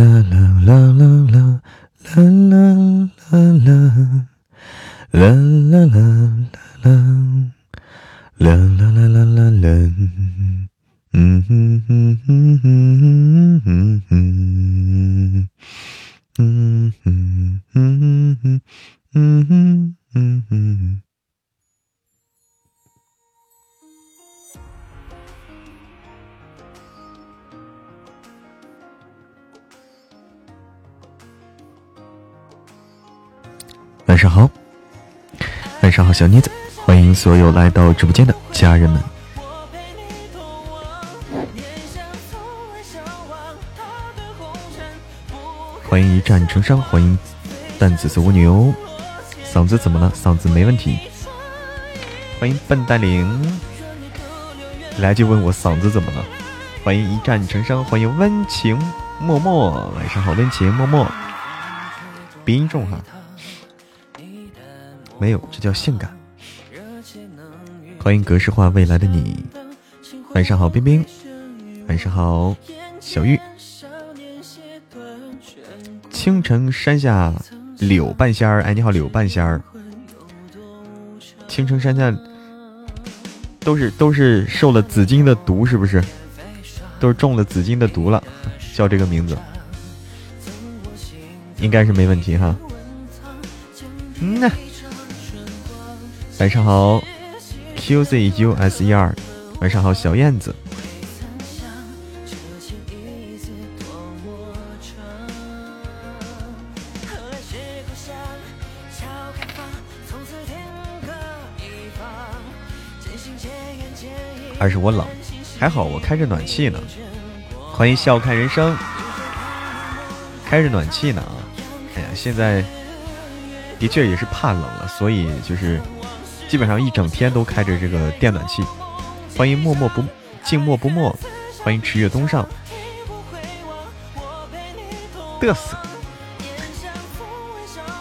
啦啦啦啦啦啦啦啦啦。所有来到直播间的家人们，欢迎一战成伤，欢迎淡紫色蜗牛，嗓子怎么了？嗓子没问题。欢迎笨蛋灵，来就问我嗓子怎么了？欢迎一战成伤，欢迎温情默默，晚上好，温情默默，鼻音重哈，没有，这叫性感。欢迎格式化未来的你，晚上好，冰冰，晚上好，小玉。青城山下柳半仙儿，哎，你好，柳半仙儿。青城山下都是都是受了紫金的毒，是不是？都是中了紫金的毒了，叫这个名字，应该是没问题哈。嗯呐，晚上好。U z u s e r，晚上好，小燕子。还是我冷，还好我开着暖气呢。欢迎笑看人生，开着暖气呢啊！哎呀，现在的确也是怕冷了，所以就是。基本上一整天都开着这个电暖气。欢迎默默不静默不默，欢迎池月东上。嘚瑟。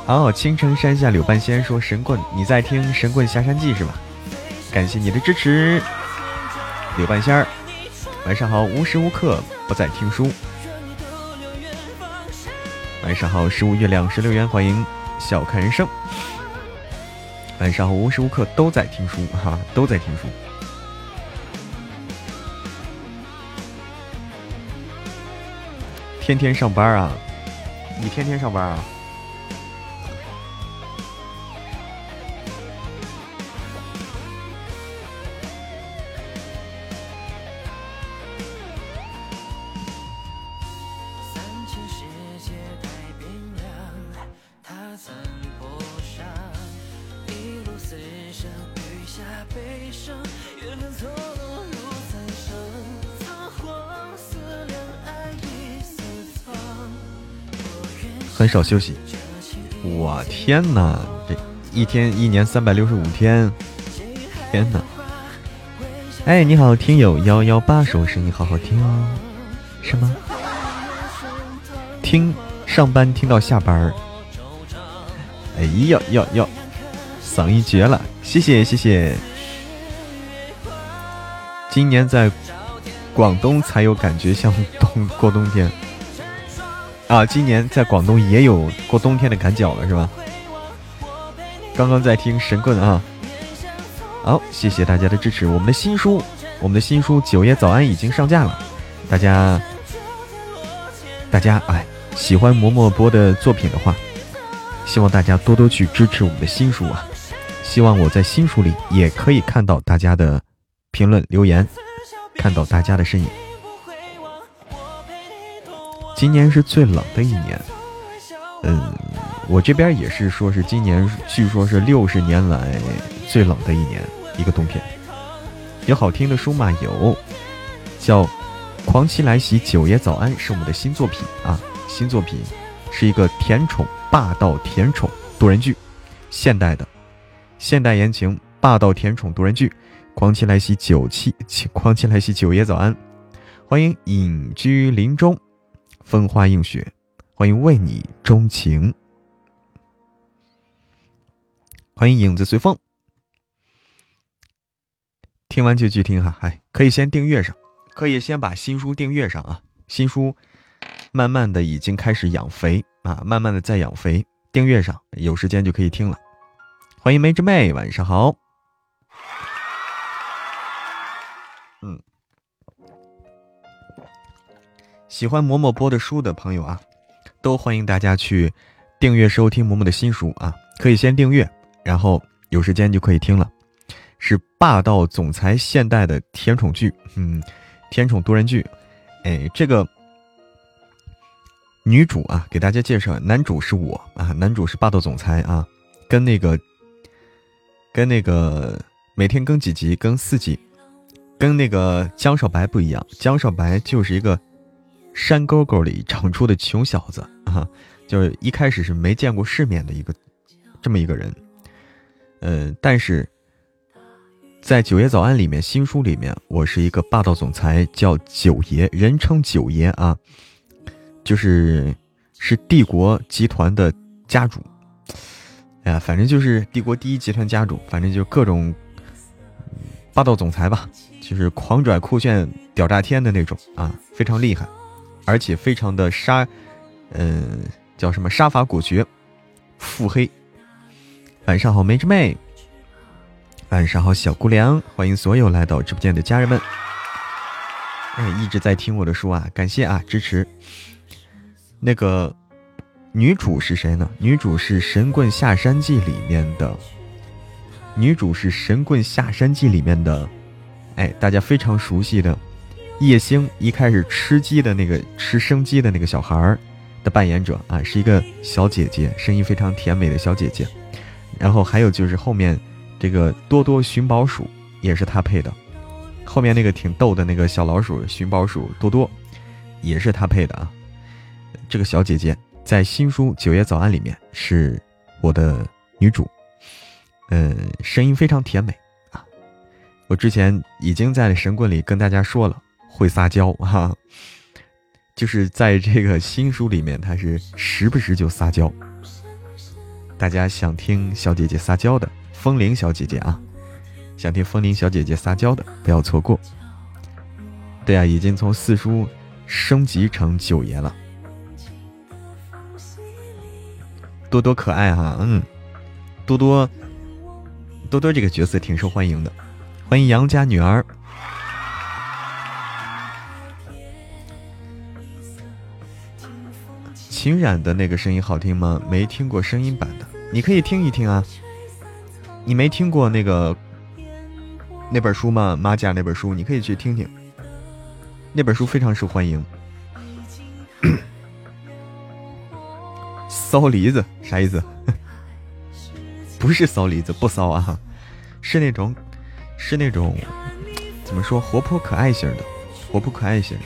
哦，青城山下柳半仙说神棍，你在听《神棍下山记》是吧？感谢你的支持，柳半仙儿。晚上好，无时无刻不在听书。晚上好，十五月亮十六圆，欢迎笑看人生。晚上，无时无刻都在听书哈，都在听书。天天上班啊？你天天上班啊？少休息，我天哪！这一天一年三百六十五天，天哪！哎，你好，听友幺幺八说声音好好听哦，是吗？听上班听到下班儿，哎呀呀呀，嗓音绝了！谢谢谢谢。今年在广东才有感觉像冬过冬天。啊，今年在广东也有过冬天的赶脚了，是吧？刚刚在听神棍啊，好，谢谢大家的支持。我们的新书，我们的新书《九爷早安》已经上架了，大家，大家哎，喜欢嬷嬷播的作品的话，希望大家多多去支持我们的新书啊！希望我在新书里也可以看到大家的评论留言，看到大家的身影。今年是最冷的一年，嗯，我这边也是说是今年，据说是六十年来最冷的一年，一个冬天。有好听的书吗？有，叫《狂妻来袭》，九爷早安，是我们的新作品啊，新作品是一个甜宠霸道甜宠多人剧，现代的，现代言情霸道甜宠多人剧，《狂妻来袭》九七，狂妻来袭，九爷早安，欢迎隐居林中。风花映雪，欢迎为你钟情，欢迎影子随风。听完就去听哈，哎，可以先订阅上，可以先把新书订阅上啊。新书慢慢的已经开始养肥啊，慢慢的在养肥。订阅上有时间就可以听了。欢迎梅之妹，晚上好。嗯，喜欢嬷嬷播的书的朋友啊，都欢迎大家去订阅收听嬷嬷的新书啊，可以先订阅，然后有时间就可以听了。是霸道总裁现代的甜宠剧，嗯，甜宠多人剧。哎，这个女主啊，给大家介绍，男主是我啊，男主是霸道总裁啊，跟那个跟那个每天更几集，更四集，跟那个江少白不一样，江少白就是一个山沟沟里长出的穷小子啊，就是一开始是没见过世面的一个这么一个人，嗯，但是在《九爷早安》里面，新书里面，我是一个霸道总裁，叫九爷，人称九爷啊，就是是帝国集团的家主，哎呀，反正就是帝国第一集团家主，反正就各种霸道总裁吧，就是狂拽酷炫、屌炸天的那种啊，非常厉害，而且非常的杀，嗯，叫什么杀伐果决、腹黑。晚上好，梅之妹。晚上好，小姑娘，欢迎所有来到直播间的家人们。哎，一直在听我的书啊，感谢啊，支持。那个女主是谁呢？女主是《神棍下山记》里面的女主是《神棍下山记》里面的，哎，大家非常熟悉的叶星，一开始吃鸡的那个吃生鸡的那个小孩儿的扮演者啊，是一个小姐姐，声音非常甜美的小姐姐。然后还有就是后面。这个多多寻宝鼠也是他配的，后面那个挺逗的那个小老鼠寻宝鼠多多，也是他配的啊。这个小姐姐在新书《九月早安》里面是我的女主，嗯，声音非常甜美啊。我之前已经在神棍里跟大家说了，会撒娇哈，就是在这个新书里面，她是时不时就撒娇。大家想听小姐姐撒娇的？风铃小姐姐啊，想听风铃小姐姐撒娇的，不要错过。对呀，已经从四叔升级成九爷了。多多可爱哈，嗯，多多多多这个角色挺受欢迎的。欢迎杨家女儿。秦冉的那个声音好听吗？没听过声音版的，你可以听一听啊。你没听过那个那本书吗？马甲那本书，你可以去听听。那本书非常受欢迎。骚梨子啥意思？不是骚梨子，不骚啊，是那种，是那种，怎么说？活泼可爱型的，活泼可爱型的。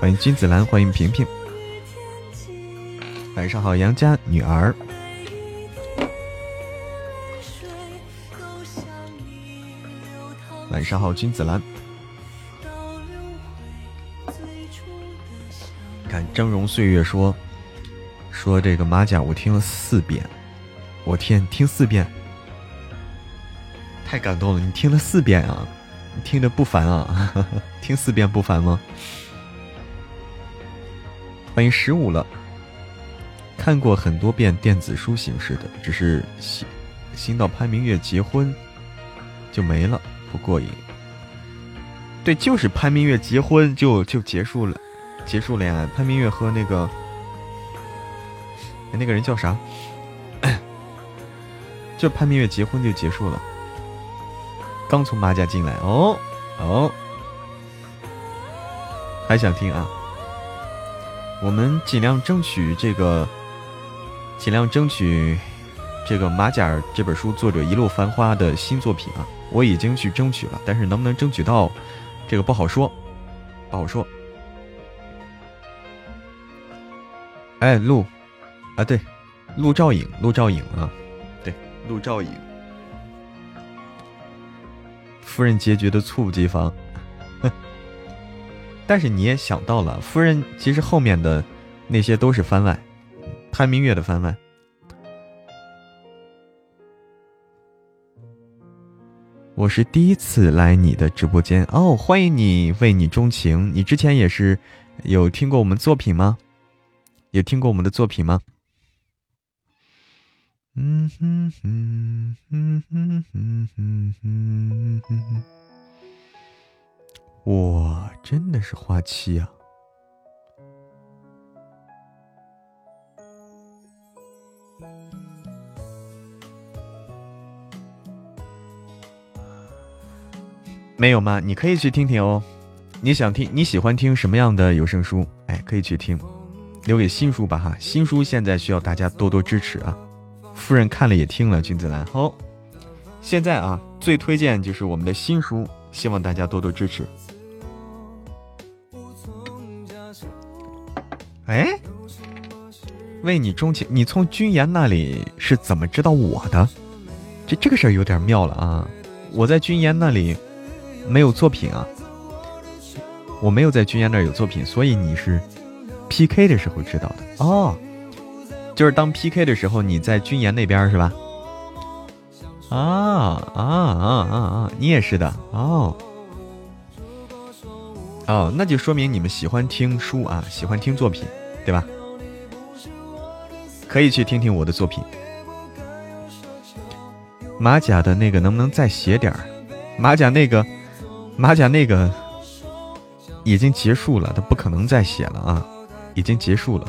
欢迎君子兰，欢迎平平。晚上好，杨家女儿。晚上好，君子兰。看峥嵘岁月说说这个马甲，我听了四遍。我天，听四遍，太感动了！你听了四遍啊？你听着不烦啊？听四遍不烦吗？欢迎十五了。看过很多遍电子书形式的，只是新新到潘明月结婚就没了，不过瘾。对，就是潘明月结婚就就结束了，结束了呀。潘明月和那个那个人叫啥？就潘明月结婚就结束了。刚从马甲进来哦哦，还想听啊？我们尽量争取这个。尽量争取这个马甲这本书作者一路繁花的新作品啊！我已经去争取了，但是能不能争取到，这个不好说，不好说。哎，陆啊，对，陆兆颖，陆兆颖啊，对，陆兆颖。夫人结局的猝不及防，但是你也想到了，夫人其实后面的那些都是番外。潘明月的番外，我是第一次来你的直播间哦，欢迎你，为你钟情。你之前也是有听过我们作品吗？有听过我们的作品吗？嗯哼哼哼哼哼哼哼，哇，真的是花期啊！没有吗？你可以去听听哦。你想听？你喜欢听什么样的有声书？哎，可以去听。留给新书吧哈，新书现在需要大家多多支持啊。夫人看了也听了，君子兰好。现在啊，最推荐就是我们的新书，希望大家多多支持。哎，为你钟情，你从君言那里是怎么知道我的？这这个事儿有点妙了啊！我在君言那里。没有作品啊，我没有在君言那儿有作品，所以你是 P K 的时候知道的哦，就是当 P K 的时候你在君言那边是吧？啊啊啊啊啊！你也是的哦哦，那就说明你们喜欢听书啊，喜欢听作品，对吧？可以去听听我的作品。马甲的那个能不能再写点儿？马甲那个。马甲那个已经结束了，他不可能再写了啊，已经结束了。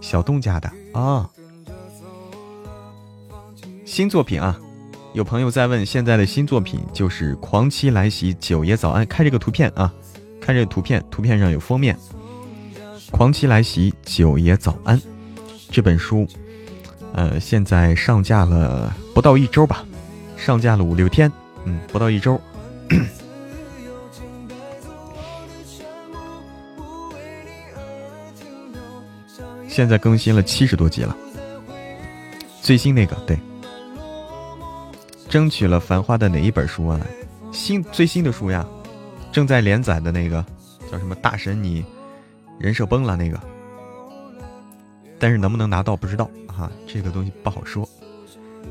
小东家的啊，新作品啊，有朋友在问，现在的新作品就是《狂妻来袭》，九爷早安，看这个图片啊，看这个图片，图片上有封面，《狂妻来袭》，九爷早安，这本书，呃，现在上架了不到一周吧，上架了五六天。嗯，不到一周，现在更新了七十多集了。最新那个对，争取了《繁花》的哪一本书啊？新最新的书呀，正在连载的那个叫什么？大神你人设崩了那个，但是能不能拿到不知道啊，这个东西不好说。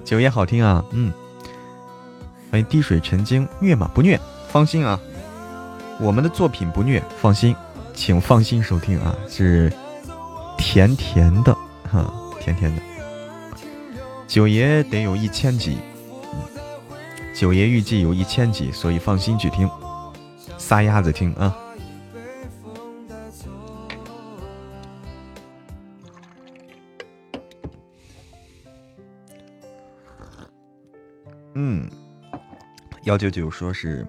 九爷好听啊，嗯。欢迎滴水成晶，虐吗？不虐，放心啊，我们的作品不虐，放心，请放心收听啊，是甜甜的哈，甜甜的。九爷得有一千集，九爷预计有一千集，所以放心去听，撒丫子听啊。嗯。幺九九说是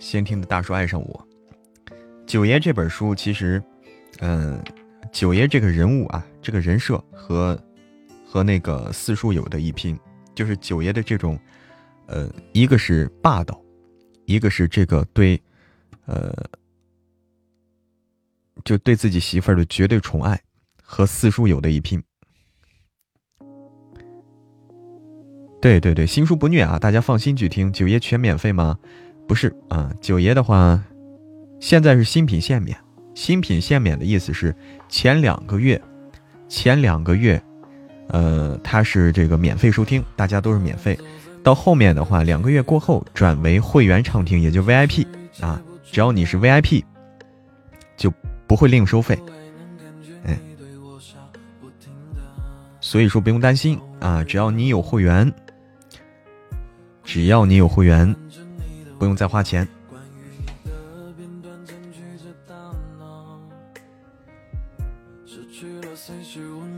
先听的大叔爱上我，九爷这本书其实，嗯，九爷这个人物啊，这个人设和和那个四叔有的一拼，就是九爷的这种，呃，一个是霸道，一个是这个对，呃，就对自己媳妇儿的绝对宠爱，和四叔有的一拼。对对对，新书不虐啊，大家放心去听。九爷全免费吗？不是啊，九爷的话，现在是新品限免。新品限免的意思是前两个月，前两个月，呃，它是这个免费收听，大家都是免费。到后面的话，两个月过后转为会员畅听，也就 VIP 啊，只要你是 VIP，就不会另收费。嗯，所以说不用担心啊，只要你有会员。只要你有会员，不用再花钱。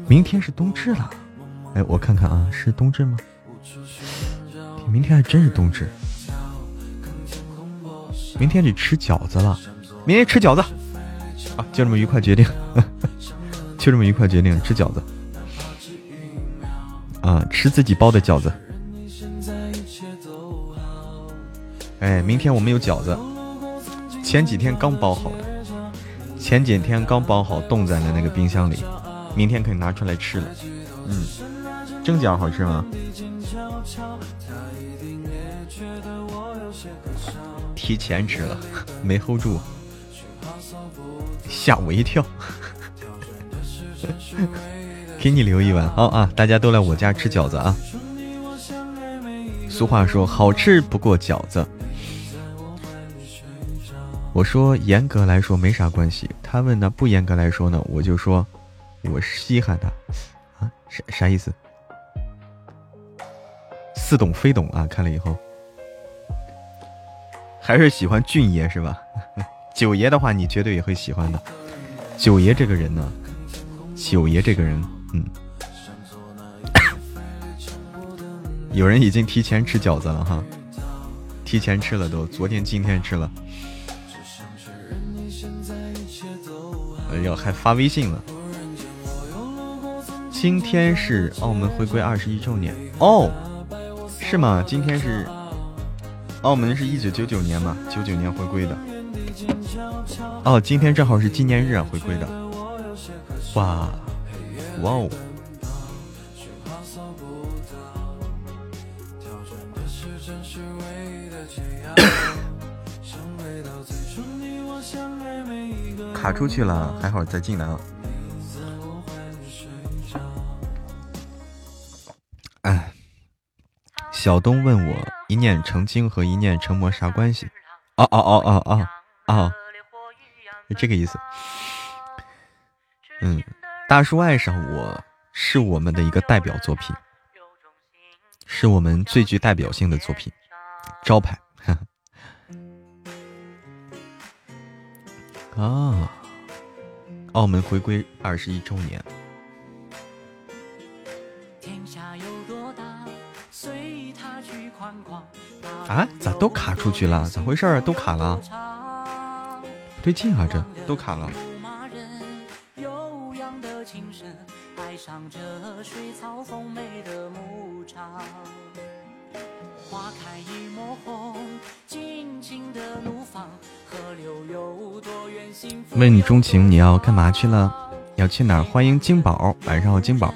明天是冬至了，哎，我看看啊，是冬至吗？明天还真是冬至，明天得吃饺子了。明天吃饺子，啊，就这么愉快决定，就这么愉快决定吃饺子，啊，吃自己包的饺子。哎，明天我们有饺子，前几天刚包好的，前几天刚包好，冻在了那个冰箱里，明天可以拿出来吃了。嗯，蒸饺好吃吗？提前吃了，没 hold 住，吓我一跳。给你留一碗，好啊，大家都来我家吃饺子啊。俗话说，好吃不过饺子。我说严格来说没啥关系。他问呢不严格来说呢？我就说我稀罕他啊，啥啥意思？似懂非懂啊！看了以后，还是喜欢俊爷是吧？九爷的话，你绝对也会喜欢的。九爷这个人呢，九爷这个人，嗯。有人已经提前吃饺子了哈，提前吃了都，昨天今天吃了。哎呦，还发微信了。今天是澳门回归二十一周年哦，是吗？今天是澳门是一九九九年嘛，九九年回归的。哦，今天正好是纪念日啊，回归的。哇，哇哦。卡出去了，还好再进来了。小东问我一念成精和一念成魔啥关系？哦哦哦哦哦哦，是这个意思。嗯，大叔爱上我是我们的一个代表作品，是我们最具代表性的作品，招牌。啊！澳门回归二十一周年。啊？咋都卡出去了？咋回事儿？都卡了？不对劲啊！这都卡了。问你钟情，你要干嘛去了？要去哪儿？欢迎金宝，晚上好，金宝。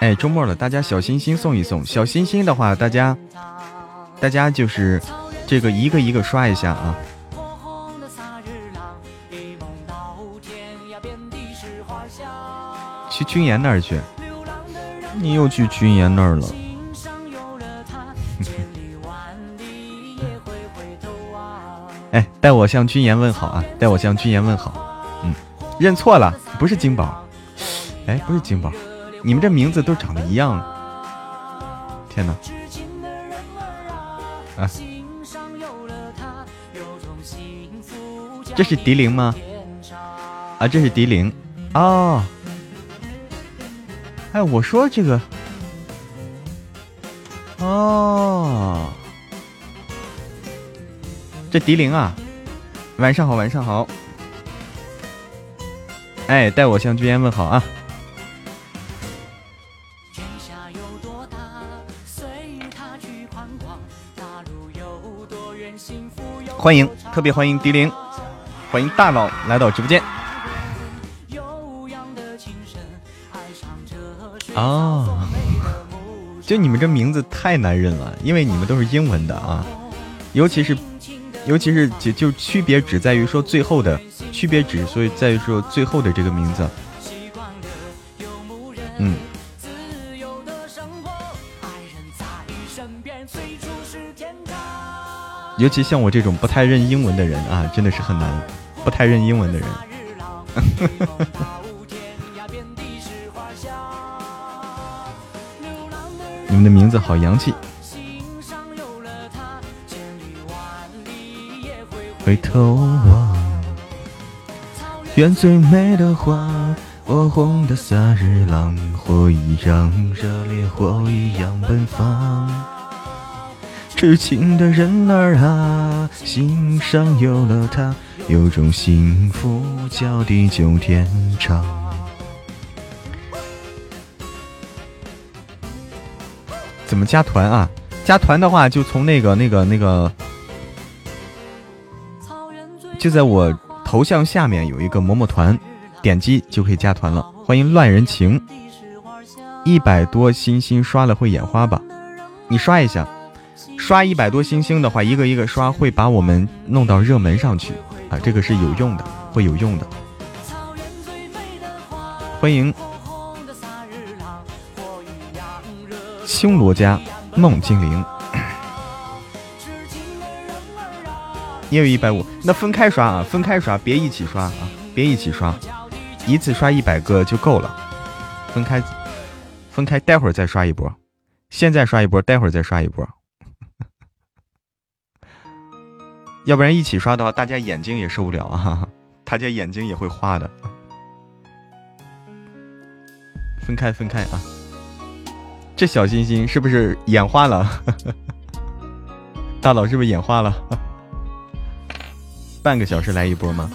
哎，周末了，大家小心心送一送。小心心的话，大家，大家就是这个一个一个刷一下啊。去军岩那儿去，你又去军岩那儿了。哎，代我向君言问好啊！代我向君言问好。嗯，认错了，不是金宝。哎，不是金宝，你们这名字都长得一样。天哪！啊，这是迪玲吗？啊，这是迪玲。哦。哎，我说这个。哦。这迪玲啊，晚上好，晚上好。哎，代我向君言问好啊。欢迎，特别欢迎迪玲，欢迎大佬来到直播间。啊，就你们这名字太难认了，因为你们都是英文的啊，尤其是。尤其是就就区别只在于说最后的区别只所以在于说最后的这个名字，嗯。尤其像我这种不太认英文的人啊，真的是很难。不太认英文的人，你们的名字好洋气。回头望，愿最美的花，火红的萨日朗，火一样热烈，火一样奔放。痴情的人儿啊，心上有了他，有种幸福叫地久天长。怎么加团啊？加团的话，就从那个、那个、那个。就在我头像下面有一个嬷嬷团，点击就可以加团了。欢迎乱人情，一百多星星刷了会眼花吧？你刷一下，刷一百多星星的话，一个一个刷会把我们弄到热门上去啊，这个是有用的，会有用的。欢迎青罗家梦精灵，也有一百五，那分开刷啊，分开刷，别一起刷啊，别一起刷，一次刷一百个就够了，分开，分开，待会儿再刷一波，现在刷一波，待会儿再刷一波，要不然一起刷的话，大家眼睛也受不了啊，大家眼睛也会花的。分开，分开啊！这小心心是不是眼花了？大佬是不是眼花了？半个小时来一波吗？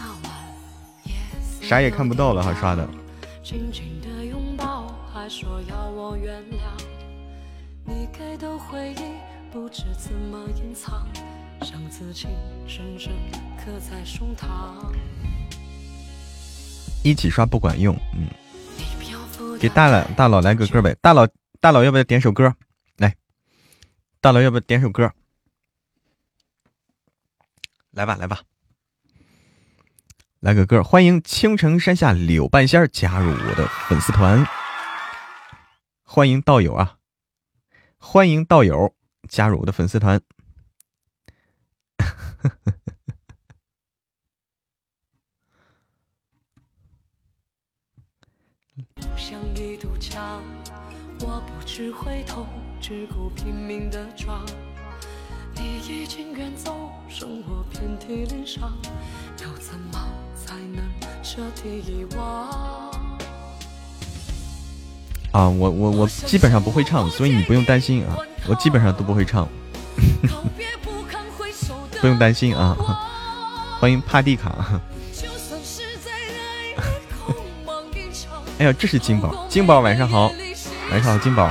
啥也看不到了哈，刷的。一起刷不管用，嗯。给大佬大佬来个歌呗，大佬大佬要不要点首歌？来，大佬要不要点首歌？来吧来吧，来个歌，欢迎青城山下柳半仙加入我的粉丝团，欢迎道友啊，欢迎道友加入我的粉丝团。像一堵墙，我不知回头，只顾拼命的闯。你已经远走，剩我遍体鳞伤，要怎么才能彻底遗忘？啊，我我我基本上不会唱，所以你不用担心啊，我基本上都不会唱，告别不不用担心啊。欢迎帕蒂卡。哎呀，这是金宝，金宝晚上好，晚上好，金宝，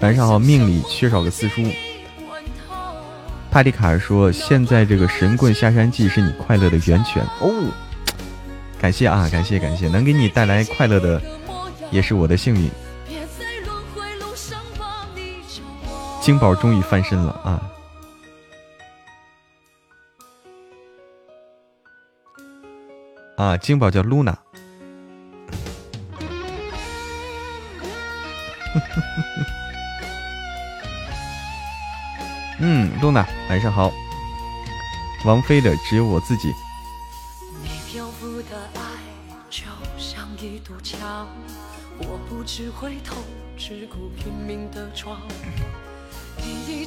晚上好，命里缺少个四叔。帕蒂卡说：“现在这个神棍下山记是你快乐的源泉哦。”感谢啊，感谢感谢，能给你带来快乐的也是我的幸运。金宝终于翻身了啊！啊，金宝叫露娜。嗯，露娜，晚上好。王菲的只有我自己。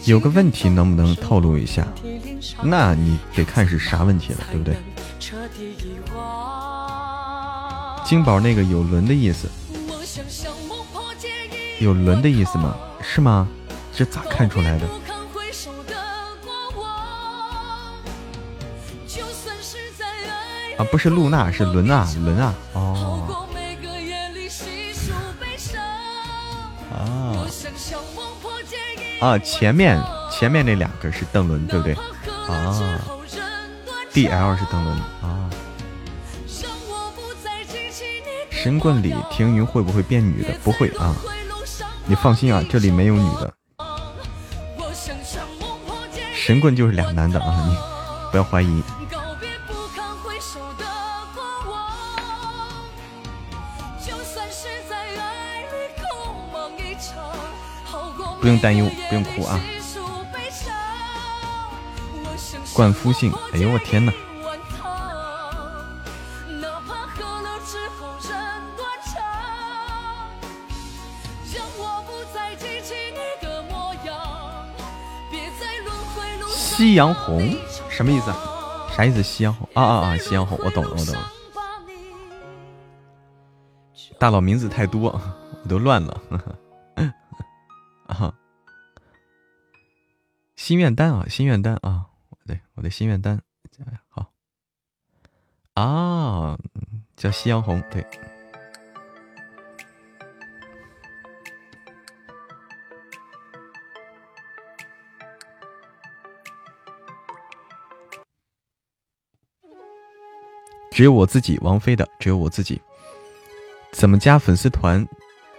有个问题，能不能透露一下？那你得看是啥问题了，对不对？金宝那个有轮的意思。有轮的意思吗？是吗？这咋看出来的？啊，不是露娜，是轮啊，轮啊，哦。啊啊，前面前面那两个是邓伦，对不对？啊，D L 是邓伦啊。神棍里停云会不会变女的？不会啊。你放心啊，这里没有女的。神棍就是俩男的啊，你不要怀疑。不用担忧，不用哭啊。冠夫姓，哎呦我天哪！夕阳红什么意思？啥意思？夕阳红啊啊啊！夕阳红，我懂了，我懂了。大佬名字太多，我都乱了。啊！心愿单啊，心愿单啊！对，我的心愿单，好啊，叫夕阳红，对。只有我自己，王菲的只有我自己。怎么加粉丝团？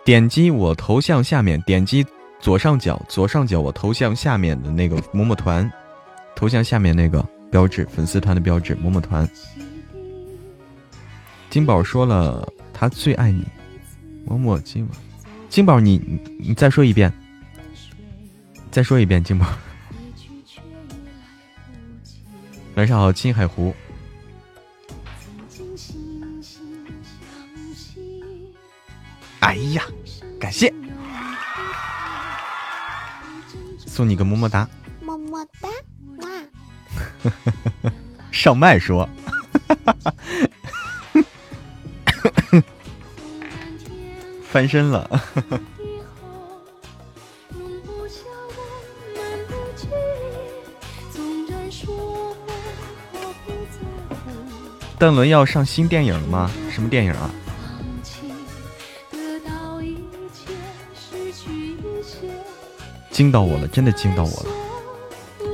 点击我头像下面，点击左上角，左上角我头像下面的那个么么团，头像下面那个标志，粉丝团的标志，么么团。金宝说了，他最爱你，么么金宝。金宝，你你再说一遍，再说一遍，金宝。晚上好，青海湖。哎呀，感谢，送你个，么么哒，上麦说，翻身了。邓伦要上新电影了吗？什么电影啊？惊到我了，真的惊到我了！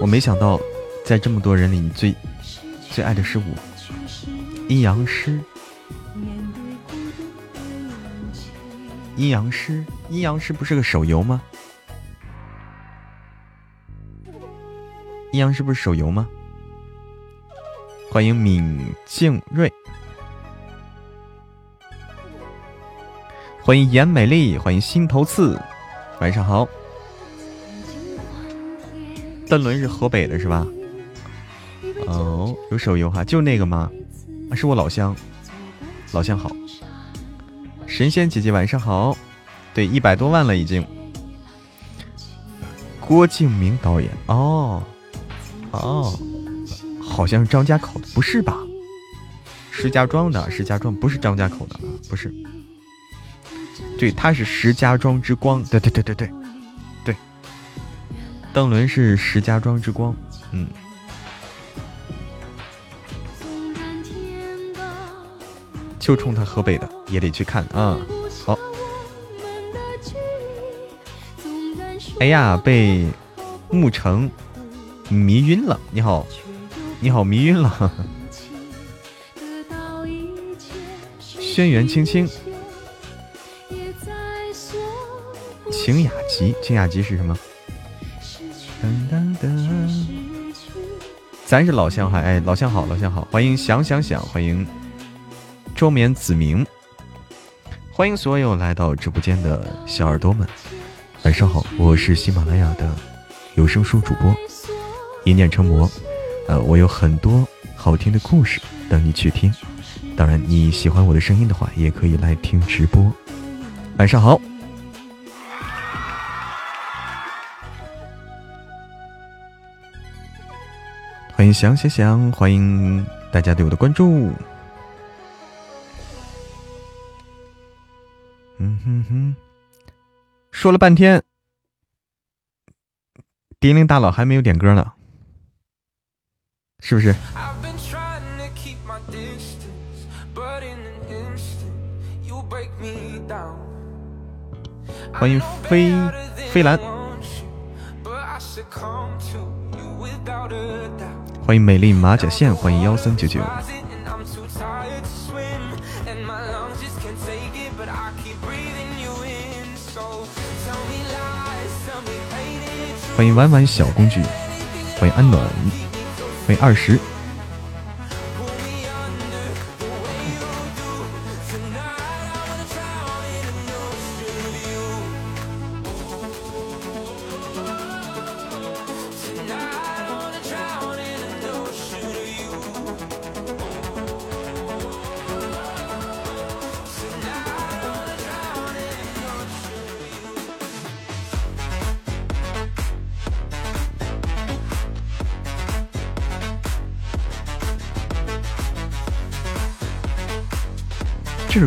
我没想到，在这么多人里，你最最爱的是我。阴阳师，阴阳师，阴阳师不是个手游吗？阴阳师不是手游吗？欢迎闵静瑞，欢迎颜美丽，欢迎心头刺，晚上好。邓伦是河北的，是吧？哦，有手游哈，就那个吗？是我老乡，老乡好。神仙姐姐晚上好，对，一百多万了已经。郭敬明导演，哦，哦。好像是张家口的，不是吧？石家庄的，石家庄不是张家口的，不是。对，他是石家庄之光，对对对对对对。邓伦是石家庄之光，嗯。就冲他河北的也得去看啊。好。哎呀，被沐橙迷晕了。你好。你好，迷晕了。轩辕青青，晴雅集，晴雅集是什么？咱是老乡哈，哎，老乡好，老乡好，欢迎想想想，欢迎周眠子明，欢迎所有来到直播间的小耳朵们，晚上好，我是喜马拉雅的有声书主播一念成魔。呃，我有很多好听的故事等你去听。当然，你喜欢我的声音的话，也可以来听直播。晚上好，欢迎想想想，欢迎大家对我的关注。哼哼，说了半天，迪令大佬还没有点歌呢。是不是？欢迎飞飞兰，欢迎美丽马甲线，欢迎幺三九九。欢迎弯弯小工具，欢迎安暖。欢迎二十。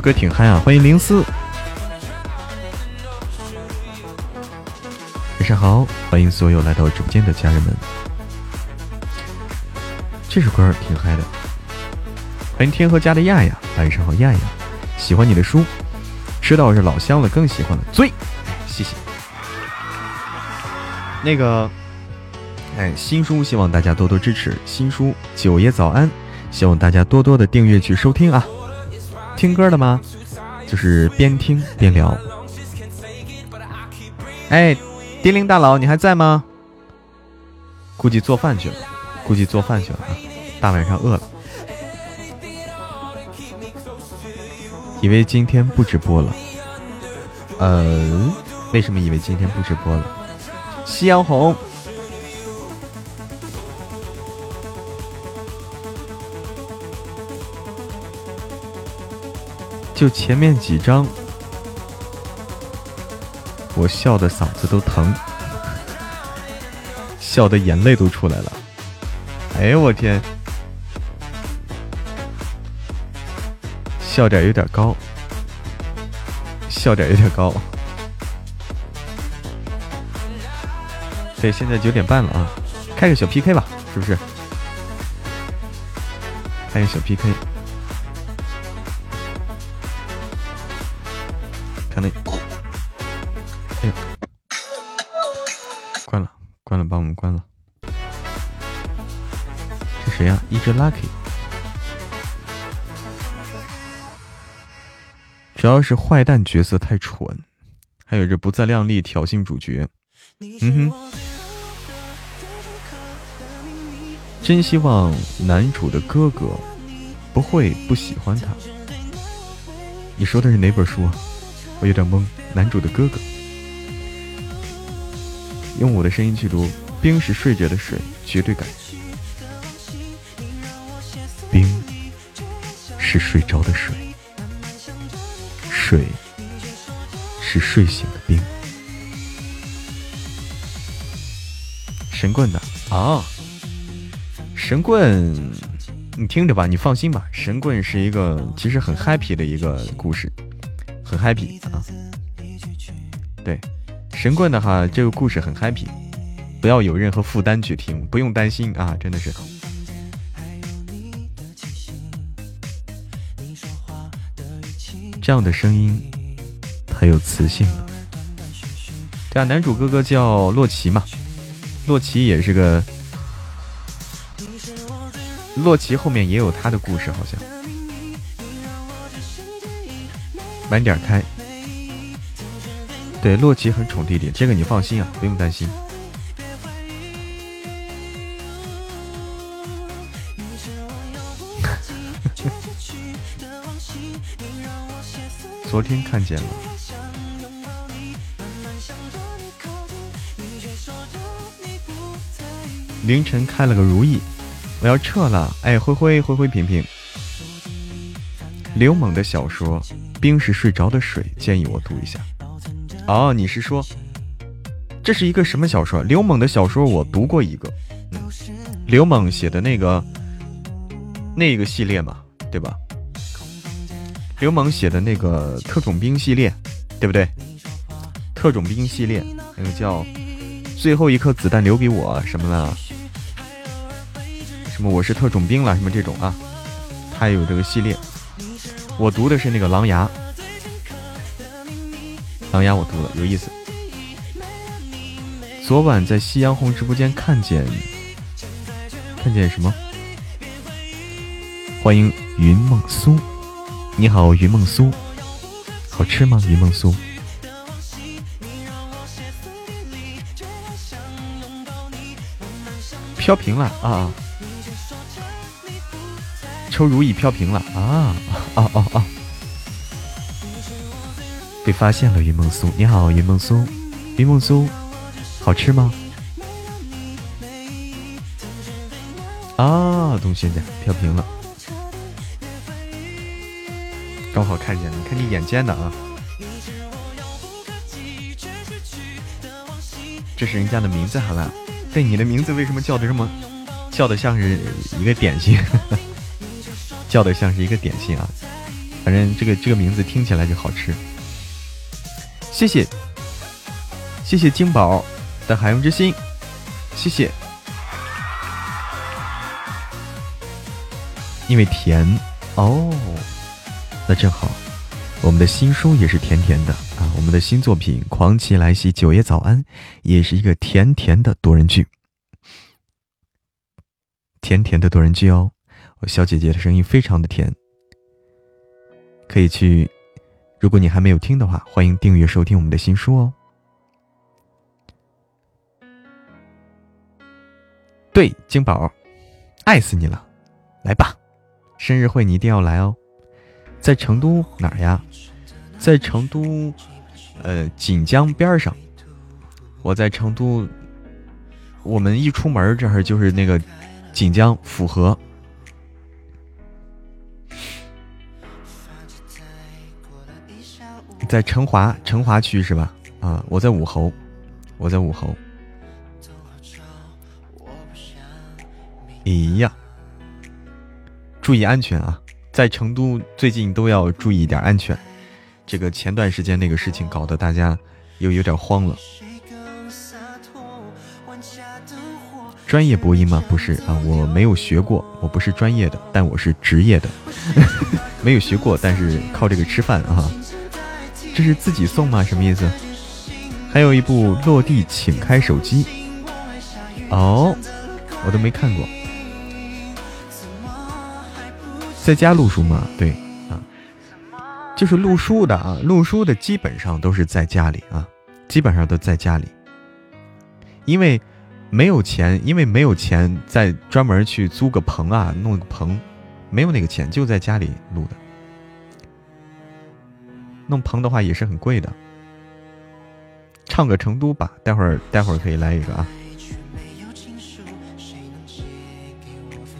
歌挺嗨啊！欢迎灵思，晚上好，欢迎所有来到直播间的家人们。这首歌挺嗨的，欢迎天河家的亚亚，晚上好，亚亚，喜欢你的书，知道是老乡了，更喜欢了，最，谢谢。那个，哎，新书希望大家多多支持，新书九爷早安，希望大家多多的订阅去收听啊。听歌的吗？就是边听边聊。哎，丁玲大佬，你还在吗？估计做饭去了，估计做饭去了啊！大晚上饿了，以为今天不直播了。呃，为什么以为今天不直播了？夕阳红，就前面几张，我笑的嗓子都疼，笑的眼泪都出来了。哎呦我天，笑点有点高。笑点有点高，对，现在九点半了啊，开个小 PK 吧，是不是？开个小 PK，只 Lucky。主要是坏蛋角色太蠢，还有这不自量力挑衅主角。嗯哼，真希望男主的哥哥不会不喜欢他。你说的是哪本书啊？我有点懵。男主的哥哥，用我的声音去读：冰是睡着的水，绝对感人。是睡着的水。水是睡醒的冰，神棍的啊！神棍，你听着吧，你放心吧。神棍是一个其实很 happy 的一个故事，很 happy 啊。对，神棍的哈，这个故事很 happy，不要有任何负担去听，不用担心啊，真的是。这样的声音太有磁性了。对啊，男主哥哥叫洛奇嘛，洛奇也是个，洛奇后面也有他的故事，好像。晚点开。对，洛奇很宠弟弟，这个你放心啊，不用担心。昨天看见了，凌晨开了个如意，我要撤了。哎，灰灰灰灰平平，刘猛的小说《冰是睡着的水》，建议我读一下。哦，你是说这是一个什么小说？刘猛的小说我读过一个，刘猛写的那个那个系列嘛，对吧？刘猛写的那个特种兵系列，对不对？特种兵系列那个叫“最后一颗子弹留给我”什么的，什么我是特种兵了，什么这种啊？他也有这个系列。我读的是那个《狼牙》，《狼牙》我读了，有意思。昨晚在夕阳红直播间看见，看见什么？欢迎云梦苏。你好，云梦酥，好吃吗？云梦酥，飘屏了啊！抽如意飘屏了啊！哦哦哦！被发现了，云梦酥。你好，云梦酥，云梦酥，好吃吗？啊，东现在飘屏了。刚好看见，你看你眼尖的啊！这是人家的名字，好吧？对，你的名字为什么叫的这么叫的像是一个点心？叫的像是一个点心啊！反正这个这个名字听起来就好吃。谢谢，谢谢金宝的海洋之心，谢谢。因为甜哦。那正好，我们的新书也是甜甜的啊！我们的新作品《狂骑来袭九爷早安》也是一个甜甜的多人剧，甜甜的多人剧哦。我小姐姐的声音非常的甜，可以去，如果你还没有听的话，欢迎订阅收听我们的新书哦。对，金宝，爱死你了，来吧，生日会你一定要来哦。在成都哪儿呀？在成都，呃，锦江边上。我在成都，我们一出门这儿就是那个锦江府河。在成华成华区是吧？啊，我在武侯，我在武侯。哎呀，注意安全啊！在成都最近都要注意一点安全。这个前段时间那个事情搞得大家又有点慌了。专业播音吗？不是啊，我没有学过，我不是专业的，但我是职业的。没有学过，但是靠这个吃饭啊。这是自己送吗？什么意思？还有一部《落地请开手机》哦，我都没看过。在家录书吗？对啊，就是录书的啊，录书的基本上都是在家里啊，基本上都在家里，因为没有钱，因为没有钱再专门去租个棚啊，弄个棚，没有那个钱，就在家里录的。弄棚的话也是很贵的。唱个成都吧，待会儿待会儿可以来一个啊。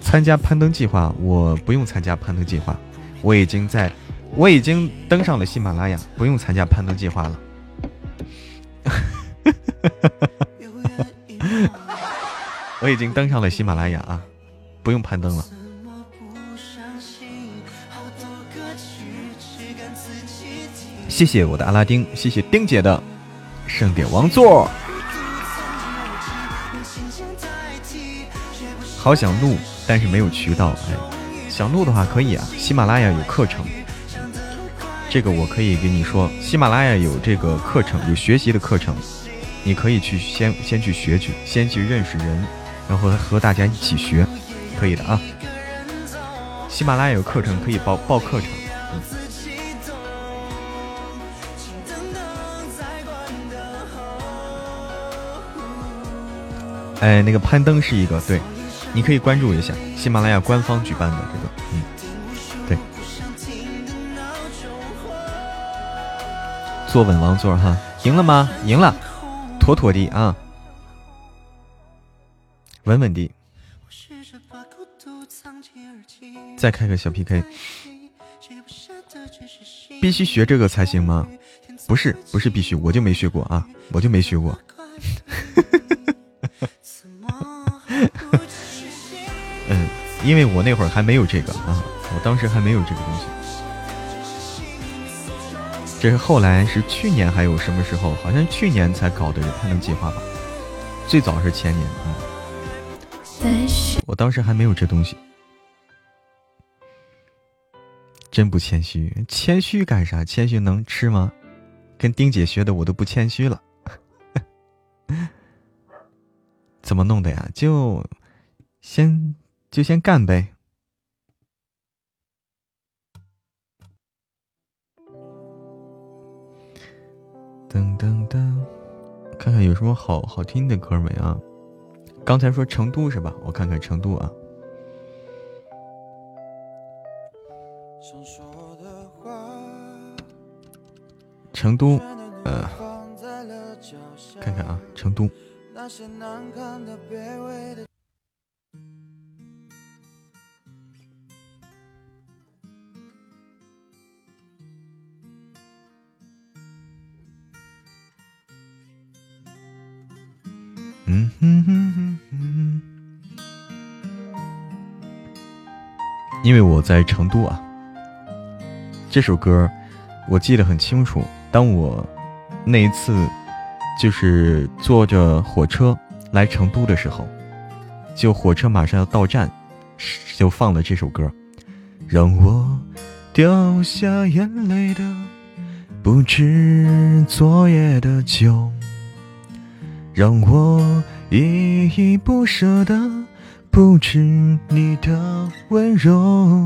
参加攀登计划，我不用参加攀登计划，我已经在，我已经登上了喜马拉雅，不用参加攀登计划了。我已经登上了喜马拉雅啊，不用攀登了。谢谢我的阿拉丁，谢谢丁姐的盛典王座。好想怒，但是没有渠道。哎，想录的话可以啊，喜马拉雅有课程。这个我可以给你说，喜马拉雅有这个课程，有学习的课程，你可以去先先去学去，先去认识人，然后和大家一起学，可以的啊。喜马拉雅有课程，可以报报课程。哎，那个攀登是一个对，你可以关注一下喜马拉雅官方举办的这个，嗯，对，坐稳王座哈，赢了吗？赢了，妥妥的啊，稳稳的。再开个小 PK，必须学这个才行吗？不是，不是必须，我就没学过啊，我就没学过。因为我那会儿还没有这个啊，我当时还没有这个东西。这是后来是去年还有什么时候？好像去年才搞的攀登计划吧？最早是前年啊。我当时还没有这东西，真不谦虚，谦虚干啥？谦虚能吃吗？跟丁姐学的，我都不谦虚了。怎么弄的呀？就先就先干呗。噔噔噔，看看有什么好好听的歌没啊？刚才说成都是吧？我看看成都啊。成都，呃，看看啊，成都。嗯哼哼哼因为我在成都啊，这首歌我记得很清楚。当我那一次。就是坐着火车来成都的时候，就火车马上要到站，就放了这首歌。让我掉下眼泪的不止昨夜的酒，让我依依不舍的不止你的温柔，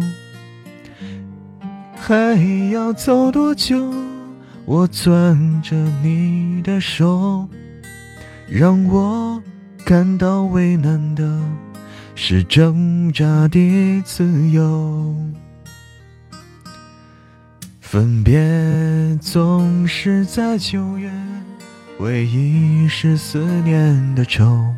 还要走多久？我攥着你的手，让我感到为难的是挣扎的自由。分别总是在九月，回忆是思念的愁。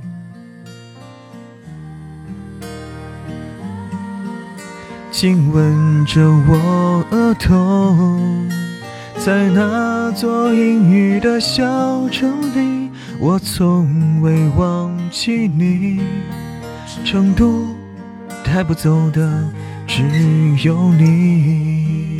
亲吻着我额头，在那座阴雨的小城里，我从未忘记你。成都带不走的只有你。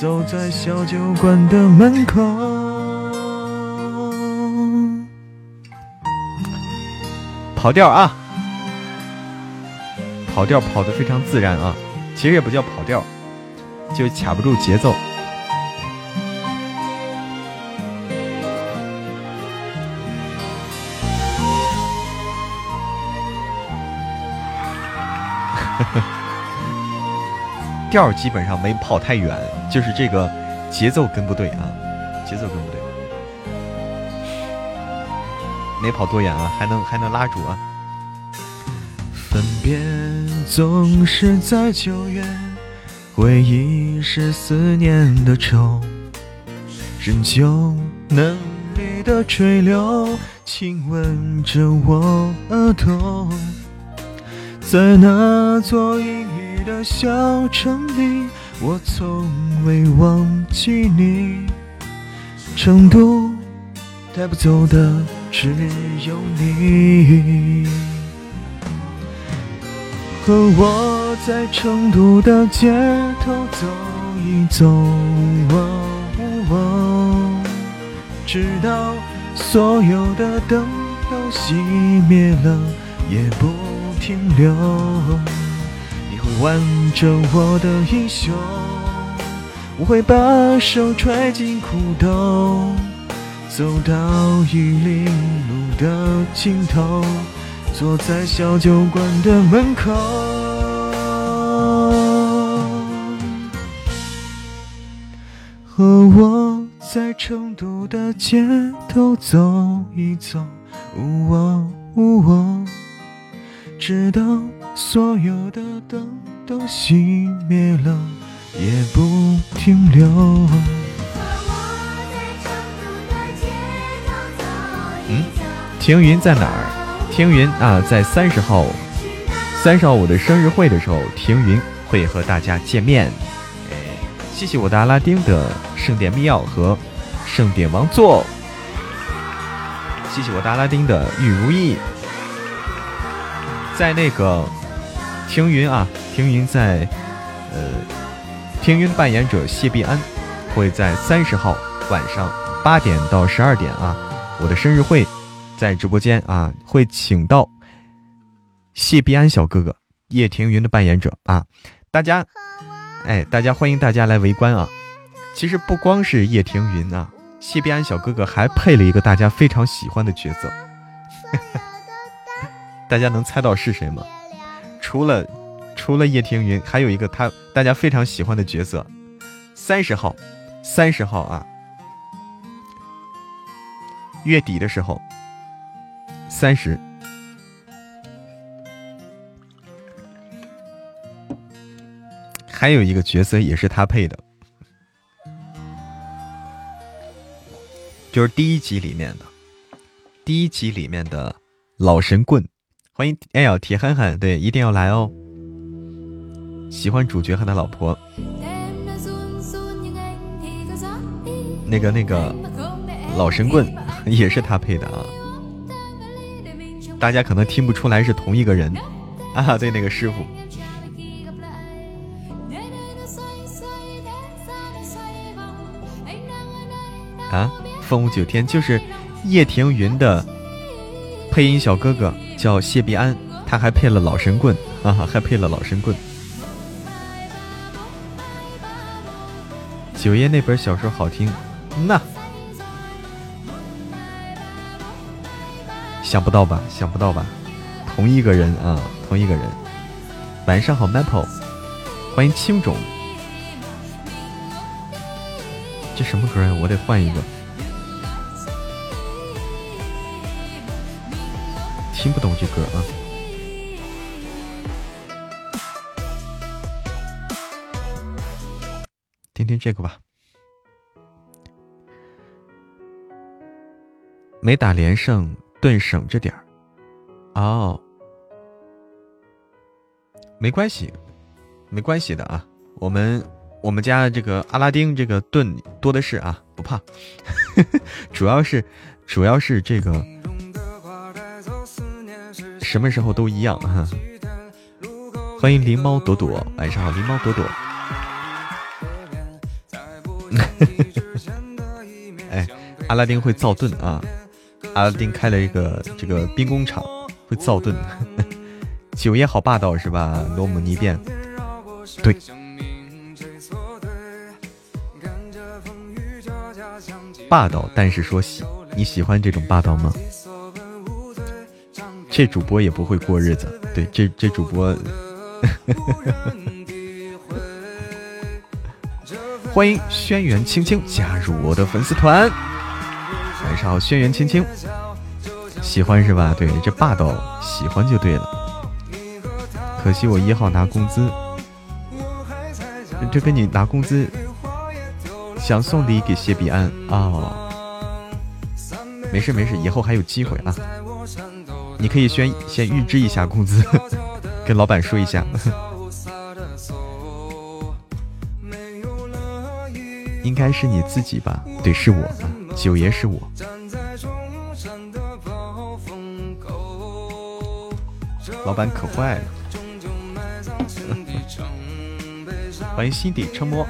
走在小酒馆的门口，跑调啊！跑调跑的非常自然啊，其实也不叫跑调，就卡不住节奏。调基本上没跑太远，就是这个节奏跟不对啊，节奏跟不对，没跑多远啊，还能还能拉住啊。分别总是在九月，回忆是思念的愁，任旧嫩绿的垂柳亲吻着我额头，在那座阴的小城里，我从未忘记你。成都带不走的只有你。和我在成都的街头走一走，直到所有的灯都熄灭了，也不停留。挽着我的衣袖，我会把手揣进裤兜，走到玉林路的尽头，坐在小酒馆的门口。和我在成都的街头走一走，直到所有的灯。都熄灭了，也不停留。嗯，停云在哪儿？停云啊，在三十号，三十号我的生日会的时候，停云会和大家见面。哎，谢谢我的阿拉丁的圣殿密钥和圣殿王座。谢谢我的阿拉丁的玉如意，在那个停云啊。听云在，呃，听云扮演者谢必安会在三十号晚上八点到十二点啊，我的生日会在直播间啊，会请到谢必安小哥哥叶庭云的扮演者啊，大家，哎，大家欢迎大家来围观啊！其实不光是叶庭云啊，谢必安小哥哥还配了一个大家非常喜欢的角色，大家能猜到是谁吗？除了。除了叶庭云，还有一个他大家非常喜欢的角色，三十号，三十号啊，月底的时候，三十，还有一个角色也是他配的，就是第一集里面的，第一集里面的老神棍，欢迎哎呦铁憨憨，对，一定要来哦。喜欢主角和他老婆，那个那个老神棍 也是他配的啊，大家可能听不出来是同一个人。啊，对，那个师傅。啊，凤舞九天就是叶庭云的配音小哥哥。叫谢必安，他还配了老神棍啊，还配了老神棍。九爷那本小说好听，那想不到吧？想不到吧？同一个人啊，同一个人。晚上好，Maple，欢迎青种。这什么歌呀？我得换一个。听不懂这歌啊。听听这个吧。没打连胜，盾省着点儿。哦。没关系，没关系的啊。我们我们家这个阿拉丁这个盾多的是啊，不怕。主要是主要是这个什么时候都一样哈。欢迎狸猫朵朵，晚上好，狸猫朵朵。哎，阿拉丁会造盾啊！阿拉丁开了一个这个兵工厂，会造盾。九爷好霸道是吧？罗姆尼变，对，霸道，但是说喜，你喜欢这种霸道吗？这主播也不会过日子，对，这这主播，欢迎轩辕青青加入我的粉丝团。晚上好，轩辕青青，喜欢是吧？对，这霸道，喜欢就对了。可惜我一号拿工资，这跟你拿工资，想送礼给谢彼岸啊？没事没事，以后还有机会啊！你可以先先预支一下工资，跟老板说一下。应该是你自己吧？对，是我，九爷是我。老板可坏了。欢迎心底沉默。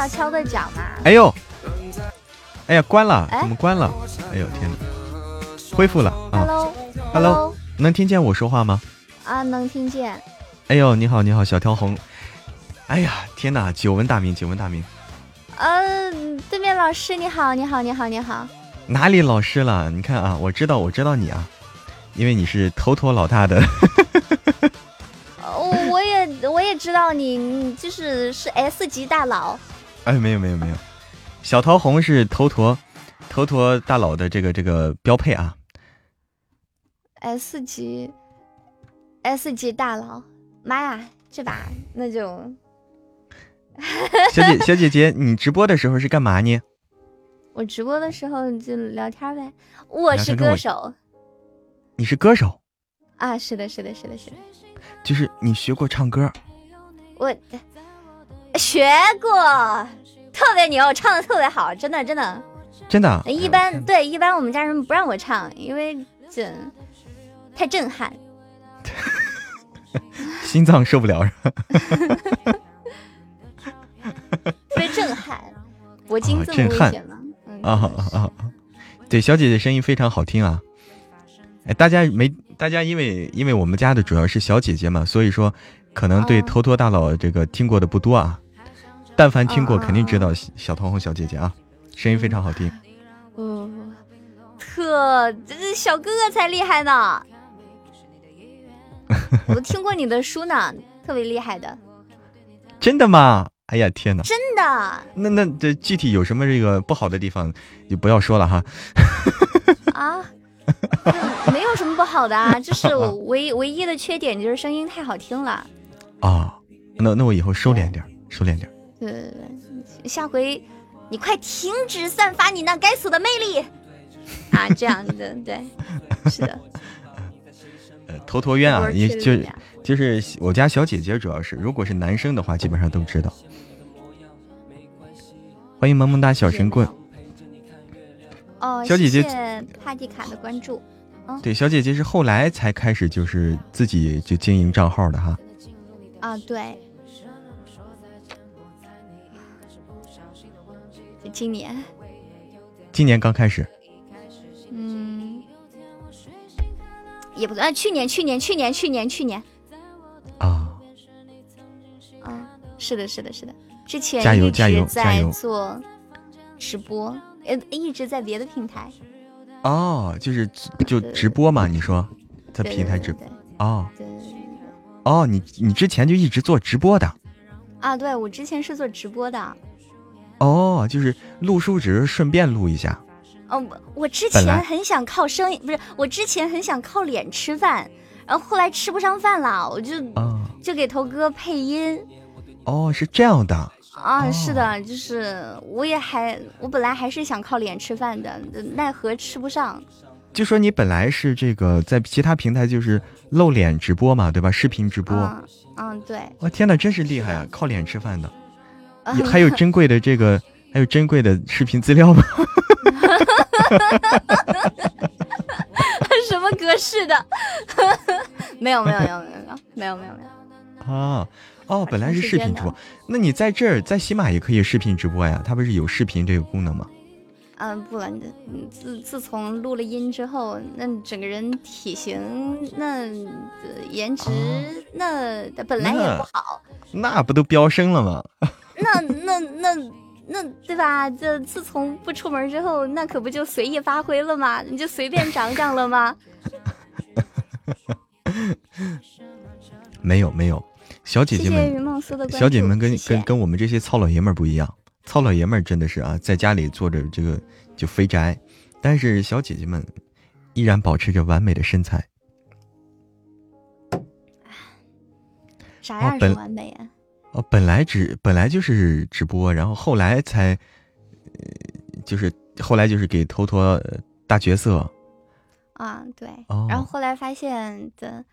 悄悄的讲嘛。哎呦，哎呀，关了，怎么关了？哎呦天哪，恢复了。Hello，Hello，能听见我说话吗？啊，能听见。哎呦，你好，你好，小条红。哎呀，天哪！久闻大名，久闻大名。嗯，对面老师你好，你好，你好，你好。哪里老师了？你看啊，我知道，我知道你啊，因为你是头陀老大的。我 我也我也知道你，你就是是 S 级大佬。哎，没有没有没有，小桃红是头陀头陀大佬的这个这个标配啊。S 级 S 级大佬，妈呀，这把那就。小姐小姐姐，你直播的时候是干嘛呢？我直播的时候就聊天呗。我是歌手。你是歌手？啊，是的，是的，是的，是的。就是你学过唱歌？我 学过，特别牛，唱的特别好，真的，真的，真的。一般对，一般我们家人不让我唱，因为这太震撼，心脏受不了是吧？特别震撼，铂金这么危险吗？啊啊啊！对，小姐姐声音非常好听啊！哎，大家没，大家因为因为我们家的主要是小姐姐嘛，所以说可能对头陀大佬这个听过的不多啊。但凡听过，肯定知道小桃红小姐姐啊，声音非常好听。嗯，特这小哥哥才厉害呢！我都听过你的书呢，特别厉害的。真的吗？哎呀天哪！真的？那那这具体有什么这个不好的地方，就不要说了哈。啊，没有什么不好的啊，就是唯唯一的缺点就是声音太好听了。啊，那那我以后收敛点，收敛点。对下回你快停止散发你那该死的魅力啊！这样的，对，是的。呃，头陀渊啊，也就就是我家小姐姐，主要是如果是男生的话，基本上都知道。欢迎萌萌哒小神棍。哦，小姐姐，帕蒂卡的关注。对，小姐姐是后来才开始，就是自己就经营账号的哈。啊，对。今年今年刚开始。嗯，也不算，去年，去年，去年，去年，去年。啊。啊，是的，是的，是的。之前加油加油加油！做直播，呃，一直在别的平台。哦，就是就直播嘛？你说在平台直播？哦。哦，你你之前就一直做直播的？啊，对，我之前是做直播的。哦，就是录书只是顺便录一下。哦，我之前很想靠声音，不是，我之前很想靠脸吃饭，然后后来吃不上饭了，我就就给头哥配音。哦，是这样的。啊，是的，就是我也还，我本来还是想靠脸吃饭的，奈何吃不上。就说你本来是这个在其他平台就是露脸直播嘛，对吧？视频直播。嗯，对。我天哪，真是厉害啊！靠脸吃饭的，还有珍贵的这个，还有珍贵的视频资料吗？什么格式的？没有，没有，没有，没有，没有，没有，没有。啊。哦，本来是视频直播，那你在这儿在喜马也可以视频直播呀？它不是有视频这个功能吗？嗯，不了，自自从录了音之后，那整个人体型、那颜值，那本来也不好，那不都飙升了吗？那那那那对吧？这自从不出门之后，那可不就随意发挥了吗？你就随便长长了吗？没有没有。小姐姐们，小姐姐们跟跟跟我们这些糙老爷们儿不一样，糙老爷们儿真的是啊，在家里坐着这个就肥宅，但是小姐姐们依然保持着完美的身材。啥样是完美啊？哦，本来只本来就是直播，然后后来才，就是后来就是给托托大角色。啊，对，然后后来发现的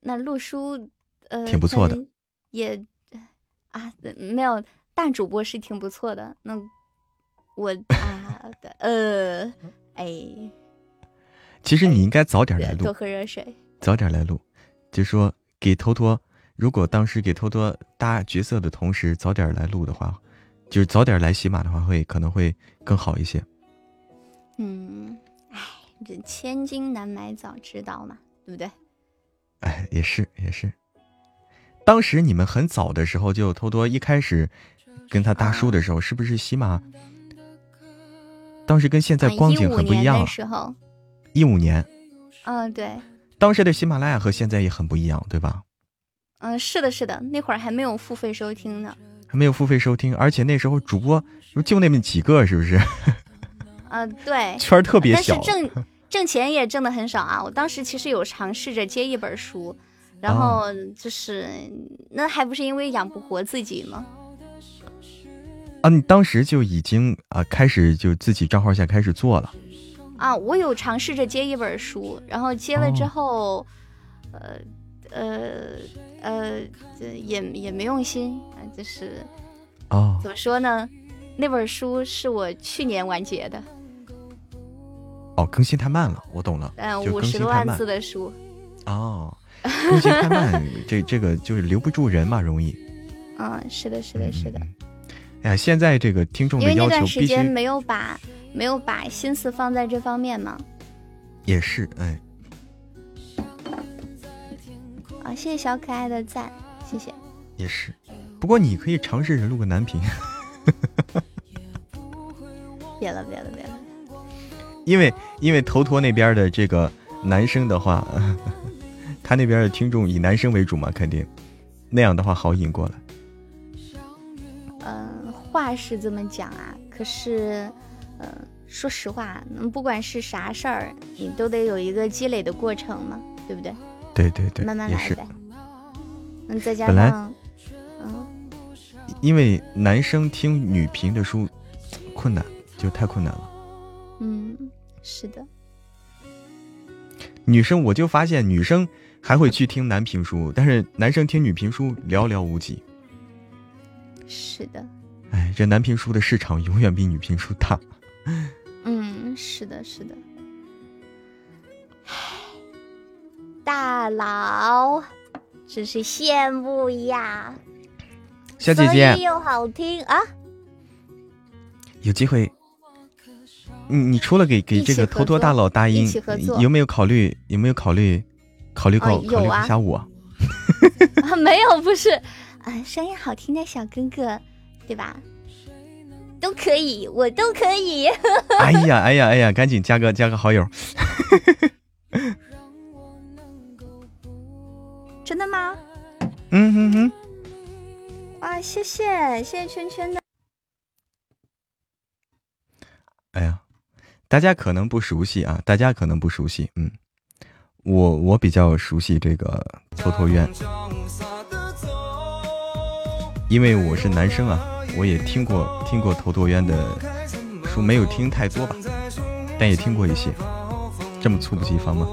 那陆叔呃挺不错的。也啊，没有大主播是挺不错的。那我啊的呃，哎，其实你应该早点来录，多喝热水，早点来录。就说给托托，如果当时给托托搭角色的同时早点来录的话，就是早点来喜马的话，会可能会更好一些。嗯，哎，这千金难买早知道嘛，对不对？哎，也是也是。当时你们很早的时候就偷偷一开始跟他搭书的时候，是不是喜马？当时跟现在光景很不一样。时候，一五年。嗯，对。当时的喜马拉雅和现在也很不一样，对吧？嗯，是的，是的，那会儿还没有付费收听呢。还没有付费收听，而且那时候主播就那么几个，是不是？嗯，对。圈特别小，但是挣 挣钱也挣的很少啊。我当时其实有尝试着接一本书。然后就是，那还不是因为养不活自己吗？啊，你当时就已经啊开始就自己账号下开始做了。啊，我有尝试着接一本书，然后接了之后，呃呃呃，也也没用心啊，就是，哦，怎么说呢？那本书是我去年完结的。哦，更新太慢了，我懂了。嗯，五十多万字的书。哦。更新太慢，这这个就是留不住人嘛，容易。嗯，是的，是的，是的。哎呀，现在这个听众的要求必须没有把没有把心思放在这方面嘛。也是，哎。啊，谢谢小可爱的赞，谢谢。也是，不过你可以尝试着录个男频。别了，别了，别了。因为因为头陀那边的这个男生的话。他那边的听众以男生为主嘛，肯定那样的话好引过来。嗯，话是这么讲啊，可是，嗯，说实话，不管是啥事儿，你都得有一个积累的过程嘛，对不对？对对对，慢慢来呗。嗯，再加上，嗯，因为男生听女频的书困难，就太困难了。嗯，是的。女生，我就发现女生。还会去听男评书，但是男生听女评书寥寥无几。是的，哎，这男评书的市场永远比女评书大。嗯，是的，是的。大佬，真是羡慕呀！小姐姐又好听啊！有机会，你你除了给给这个头陀大佬答应，有没有考虑有没有考虑考虑考考虑一下我？没有，不是啊，声音好听的小哥哥，对吧？都可以，我都可以。哎呀，哎呀，哎呀，赶紧加个加个好友。真的吗？嗯哼哼。哇，谢谢谢谢圈圈的。哎呀，大家可能不熟悉啊，大家可能不熟悉，嗯，我我比较熟悉这个托托渊，因为我是男生啊，我也听过听过托托渊的书，没有听太多吧，但也听过一些，这么猝不及防吗？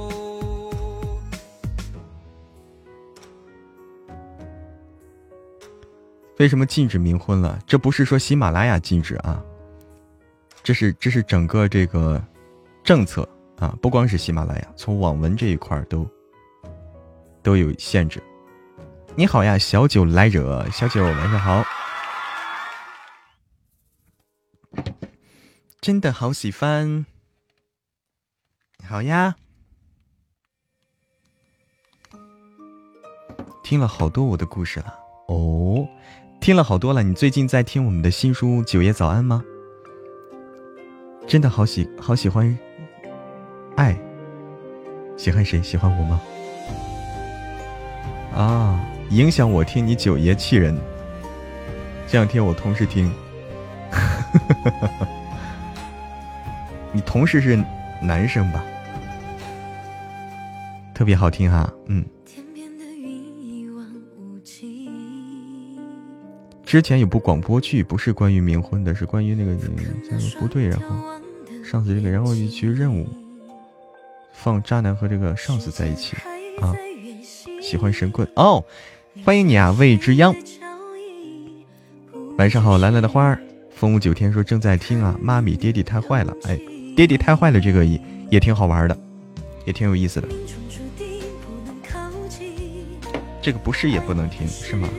为什么禁止冥婚了？这不是说喜马拉雅禁止啊，这是这是整个这个政策啊，不光是喜马拉雅，从网文这一块都都有限制。你好呀，小九来者，小九晚上好，真的好喜欢。好呀，听了好多我的故事了哦。听了好多了，你最近在听我们的新书《九爷早安》吗？真的好喜好喜欢，爱，喜欢谁？喜欢我吗？啊，影响我听你九爷气人。这两天我同事听，你同事是男生吧？特别好听哈，嗯。之前有部广播剧，不是关于冥婚的，是关于那个不对，然后上司这个，然后一局任务，放渣男和这个上司在一起啊。喜欢神棍哦，欢迎你啊，未知央。晚上好，蓝蓝的花儿，风舞九天说正在听啊。妈咪，爹地太坏了，哎，爹地太坏了，这个也也挺好玩的，也挺有意思的。这个不是也不能听是吗？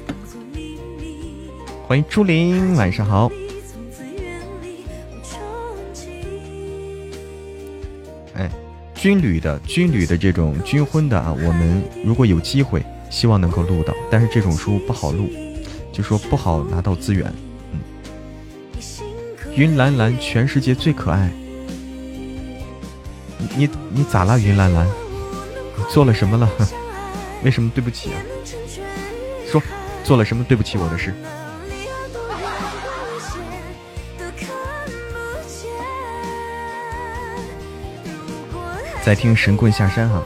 欢迎朱琳，晚上好。哎，军旅的军旅的这种军婚的啊，我们如果有机会，希望能够录到，但是这种书不好录，就说不好拿到资源。嗯，云兰兰，全世界最可爱。你你咋了，云兰兰？你做了什么了？为什么对不起啊？说做了什么对不起我的事？在听神棍下山哈。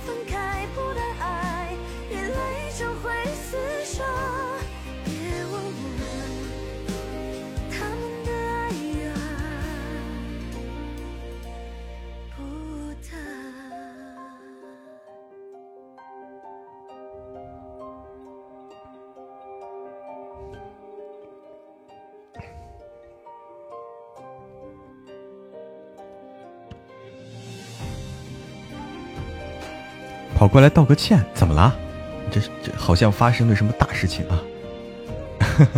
跑过来道个歉，怎么了？这这好像发生了什么大事情啊！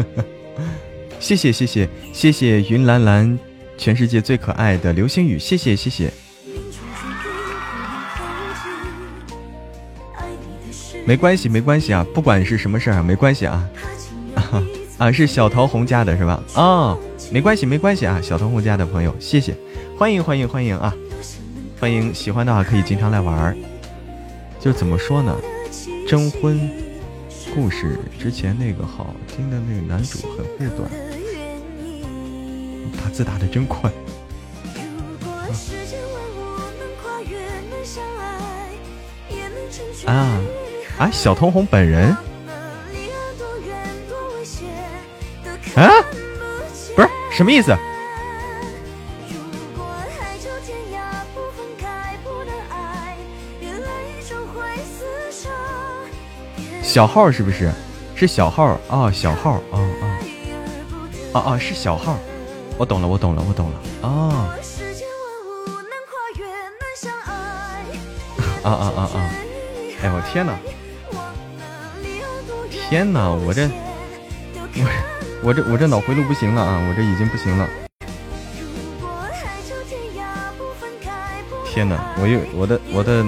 谢谢谢谢谢谢云蓝蓝，全世界最可爱的流星雨，谢谢谢谢。没关系没关系啊，不管是什么事儿啊，没关系啊。啊，是小桃红家的是吧？哦，没关系没关系啊，小桃红家的朋友，谢谢，欢迎欢迎欢迎啊，欢迎喜欢的话可以经常来玩儿。就怎么说呢？征婚故事之前那个好听的那个男主很护短，打字打的真快。啊啊！小童红本人？啊？不是什么意思？小号是不是？是小号啊，小号啊啊啊啊！是小号，我懂了，我懂了，我懂了啊！啊啊啊啊！哎呦天哪！天哪！我这我 我这我这脑回路不行了啊！我这已经不行了。天哪，我有我的我的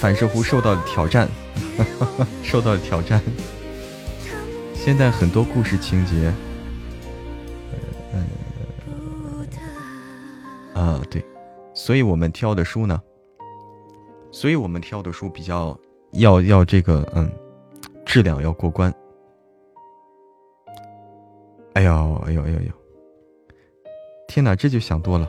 反射弧受到了挑战，受到挑战。现在很多故事情节，啊对，所以我们挑的书呢，所以我们挑的书比较要要这个嗯，质量要过关。哎呦哎呦哎呦呦！天哪，这就想多了。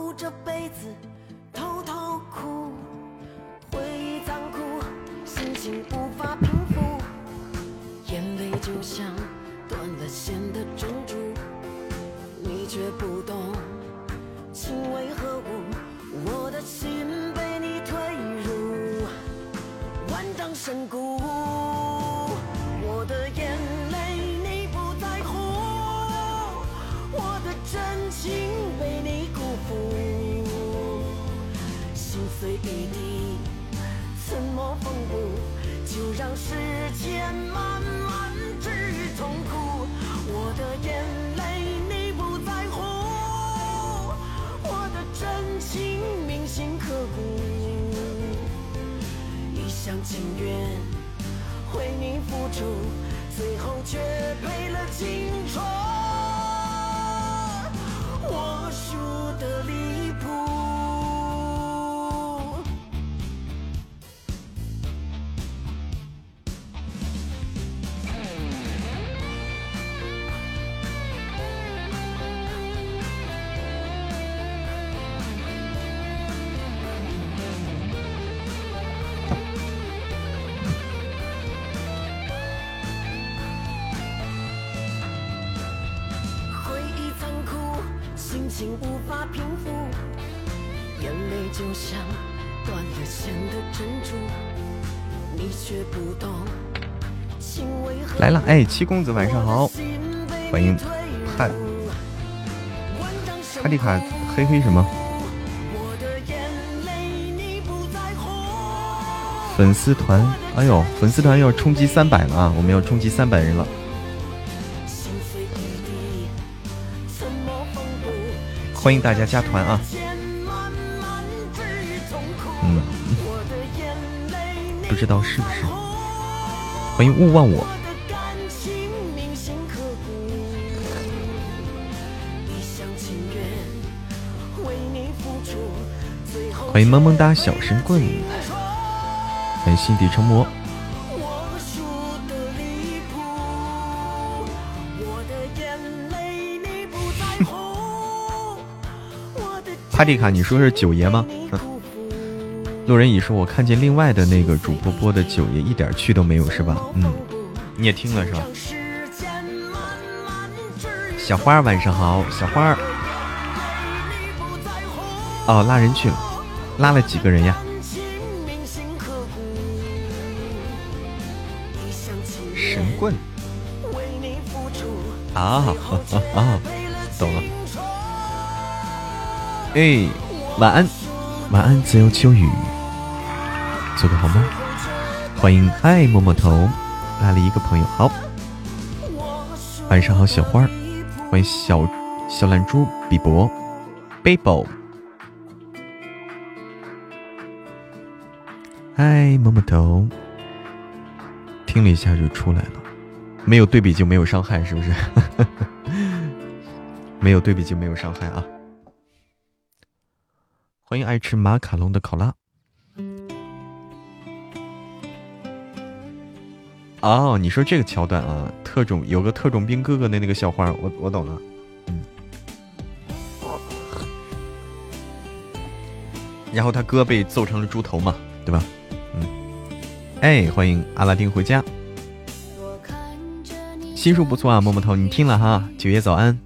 情无法平复，眼泪就像断了线的珍珠，你却不懂。来了，哎，七公子晚上好，欢迎派哈迪卡，嘿嘿什么？粉丝团，哎呦，粉丝团要冲击三百了啊！我们要冲击三百人了。欢迎大家加团啊！嗯，不知道是不是？欢迎勿忘我。欢迎萌萌哒小神棍，欢迎心底成魔。帕蒂卡，你说是九爷吗？路人乙说，我看见另外的那个主播播的九爷一点趣都没有，是吧？嗯，你也听了是吧？小花晚上好，小花。哦，拉人去了。拉了几个人呀？神棍啊啊！懂了。哎，晚安，晚安，自由秋雨，做个好梦。欢迎爱摸摸头，拉了一个朋友，好。晚上好，小花欢迎小小懒猪比伯，Bibo。嗨，摸摸头，听了一下就出来了，没有对比就没有伤害，是不是？没有对比就没有伤害啊！欢迎爱吃马卡龙的考拉。哦，你说这个桥段啊，特种有个特种兵哥哥的那个笑话，我我懂了。嗯。然后他哥被揍成了猪头嘛，对吧？嗯哎，欢迎阿拉丁回家。心术不错啊，摸摸头，你听了哈？九爷早安，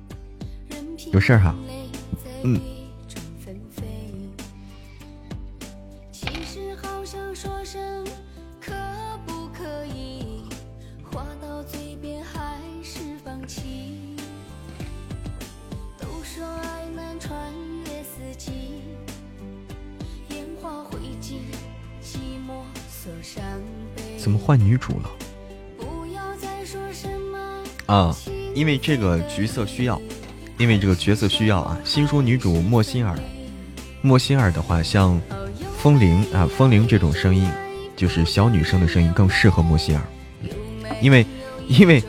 有事儿哈？嗯。换女主了？啊，因为这个角色需要，因为这个角色需要啊。新书女主莫心儿，莫心儿的话，像风铃啊，风铃这种声音，就是小女生的声音更适合莫心儿。因为，因为，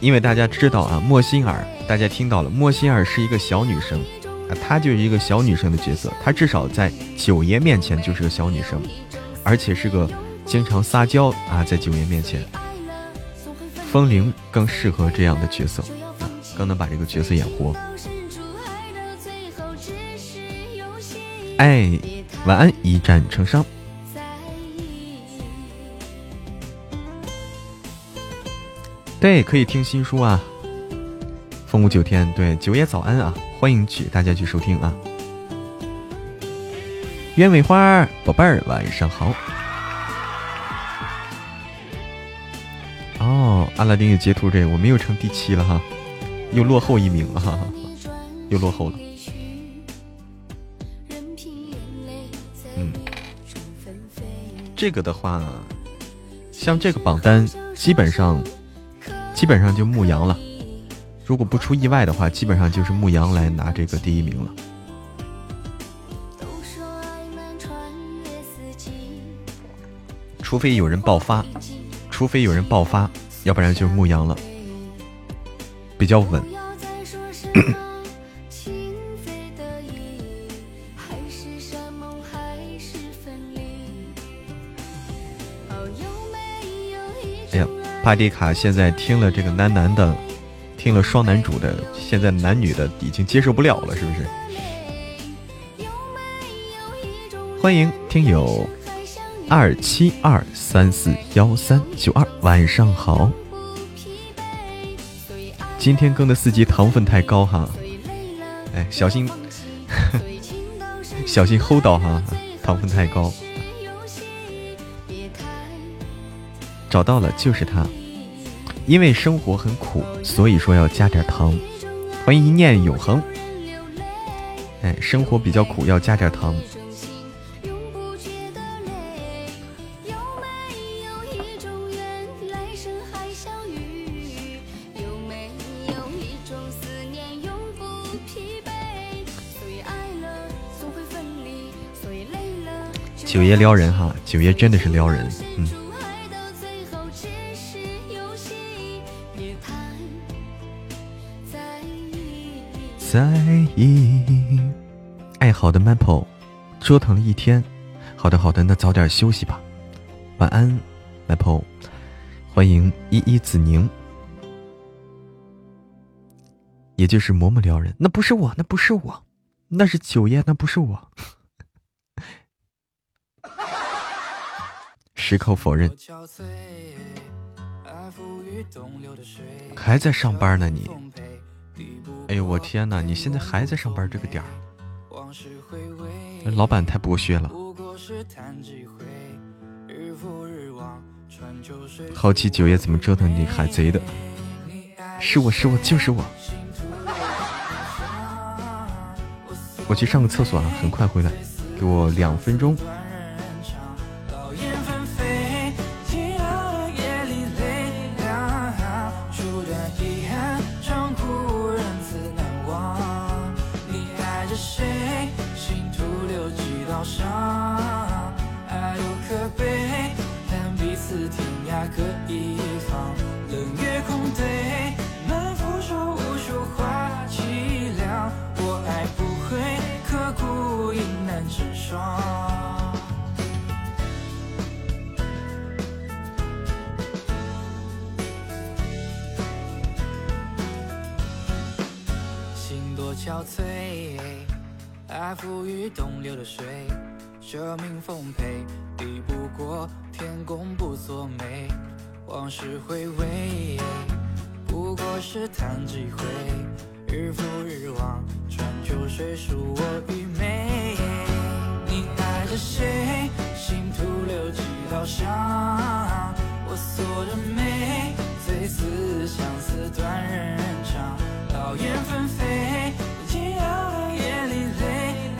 因为大家知道啊，莫心儿，大家听到了，莫心儿是一个小女生啊，她就是一个小女生的角色，她至少在九爷面前就是个小女生，而且是个。经常撒娇啊，在九爷面前，风铃更适合这样的角色，啊更能把这个角色演活。哎，晚安，一战成伤。对，可以听新书啊。风舞九天，对，九爷早安啊，欢迎去大家去收听啊。鸢尾花，宝贝儿，晚上好。阿拉丁也截图这，我们又成第七了哈，又落后一名了哈，又落后了。嗯，这个的话，像这个榜单，基本上，基本上就牧羊了。如果不出意外的话，基本上就是牧羊来拿这个第一名了。除非有人爆发。除非有人爆发，要不然就是牧羊了，比较稳。哎呀，帕蒂卡现在听了这个男男的，听了双男主的，现在男女的已经接受不了了，是不是？欢迎听友。二七二三四幺三九二，晚上好。今天更的四级糖分太高哈，哎，小心，小心齁到哈，糖分太高。找到了，就是他。因为生活很苦，所以说要加点糖。欢迎一念永恒。哎，生活比较苦，要加点糖。九爷撩人哈，九爷真的是撩人，嗯。在意，爱好的 Maple，折腾了一天，好的好的，那早点休息吧，晚安，Maple，欢迎依依子宁，也就是嬷嬷撩人，那不是我，那不是我，那是九爷，那不是我。矢口否认，还在上班呢你？哎呦我天哪！你现在还在上班这个点儿？老板太剥削了。好奇九爷怎么折腾你海贼的？是我是我就是我。我去上个厕所啊，很快回来，给我两分钟。心多憔悴爱付与东流的水舍命奉陪抵不过天公不作美往事回味不过是弹指一挥日复日望穿秋水恕我愚昧谁？心徒留几道伤。我锁着眉，最思相思断人肠。劳燕分飞，寂寥夜里泪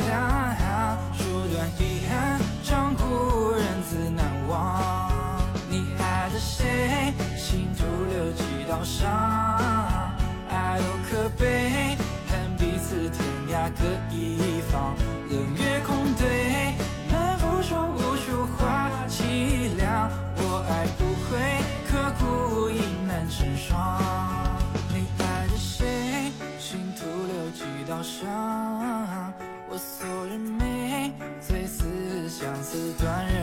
两书断遗憾，长故人自难忘。你爱着谁？心徒留几道伤。我锁着眉，最似相思断人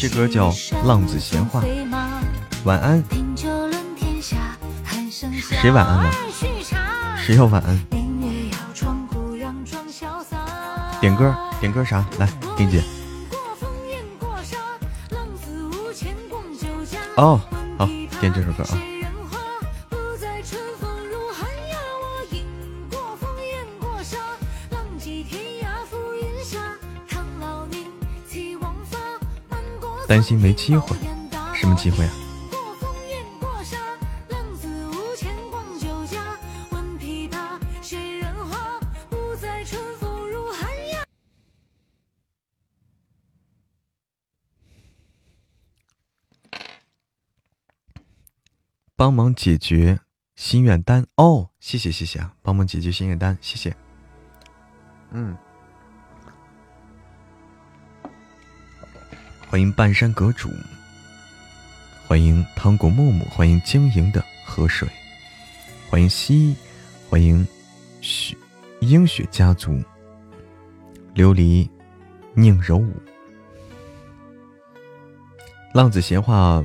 这歌叫《浪子闲话》。晚安。谁晚安了？谁要晚安？点歌，点歌啥？来，丁姐。哦，好，点这首歌啊。担心没机会什么机会啊？帮忙解决心愿单哦，谢谢谢谢啊，帮忙解决心愿单，谢谢。嗯，欢迎半山阁主，欢迎糖果木木，欢迎晶莹的河水，欢迎西，欢迎雪冰雪家族，琉璃宁柔舞，浪子闲话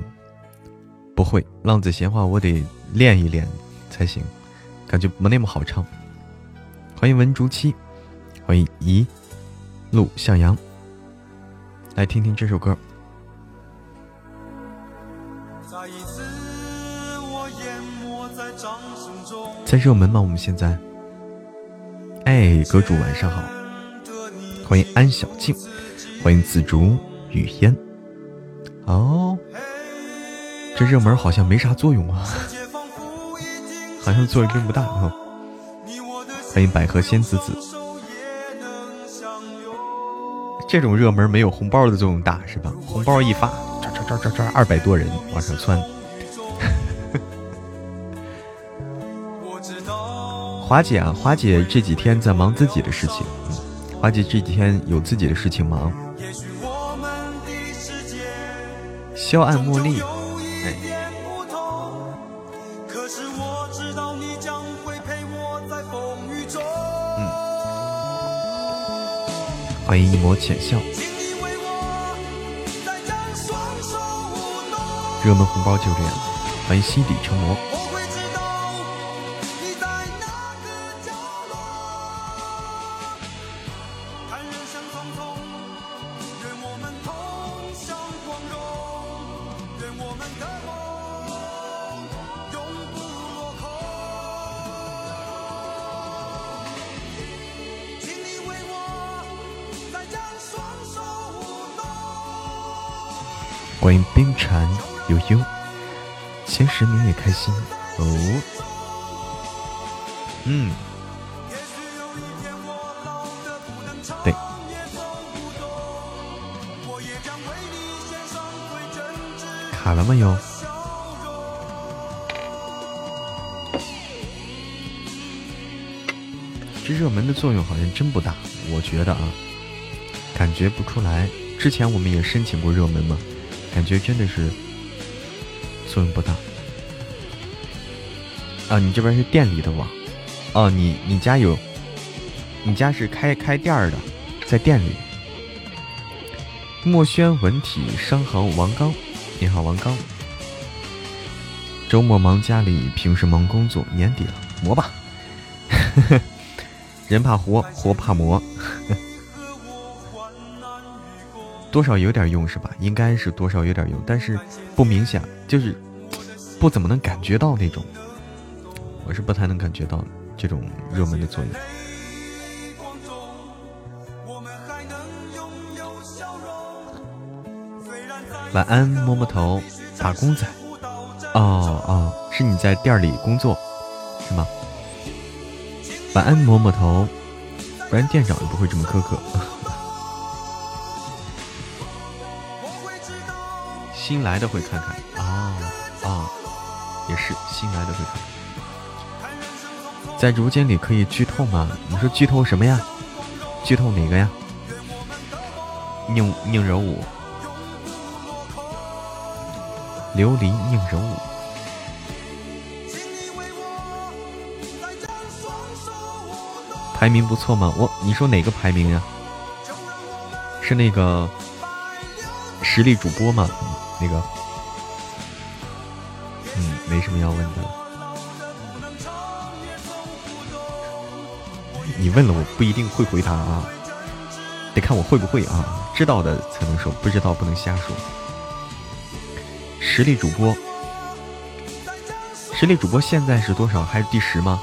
不会，浪子闲话我得练一练才行，感觉没那么好唱。欢迎文竹七，欢迎一路向阳，来听听这首歌。再一次，我淹没在掌声中。在热门吗？我们现在，哎，阁主晚上好，欢迎安小静，欢迎紫竹雨烟。哦，这热门好像没啥作用啊，好像作用并不大啊。欢迎百合仙子子，这种热门没有红包的作用大是吧？红包一发，抓抓抓抓抓，二百多人往上窜。华姐啊，华姐这几天在忙自己的事情，嗯，华姐这几天有自己的事情忙。肖暗茉莉，欢迎一抹浅笑。热门红包就这样，欢迎西底成魔。的作用好像真不大，我觉得啊，感觉不出来。之前我们也申请过热门嘛。感觉真的是作用不大啊！你这边是店里的网哦，你你家有，你家是开开店的，在店里。墨轩文体商行王刚，你好王刚。周末忙家里，平时忙工作，年底了磨吧。人怕活，活怕磨。多少有点用是吧？应该是多少有点用，但是不明显，就是不怎么能感觉到那种。我是不太能感觉到这种热门的作用。晚安，摸摸头，打工仔。哦哦，是你在店里工作是吗？晚安，摸摸头，不然店长也不会这么苛刻。新来的会看看啊啊，也是新来的会看。在直播间里可以剧透吗？你说剧透什么呀？剧透哪个呀？宁宁柔舞，琉璃宁柔舞，排名不错吗？我你说哪个排名呀？是那个实力主播吗？那个，嗯，没什么要问的。你问了，我不一定会回答啊，得看我会不会啊。知道的才能说，不知道不能瞎说。实力主播，实力主播现在是多少？还是第十吗？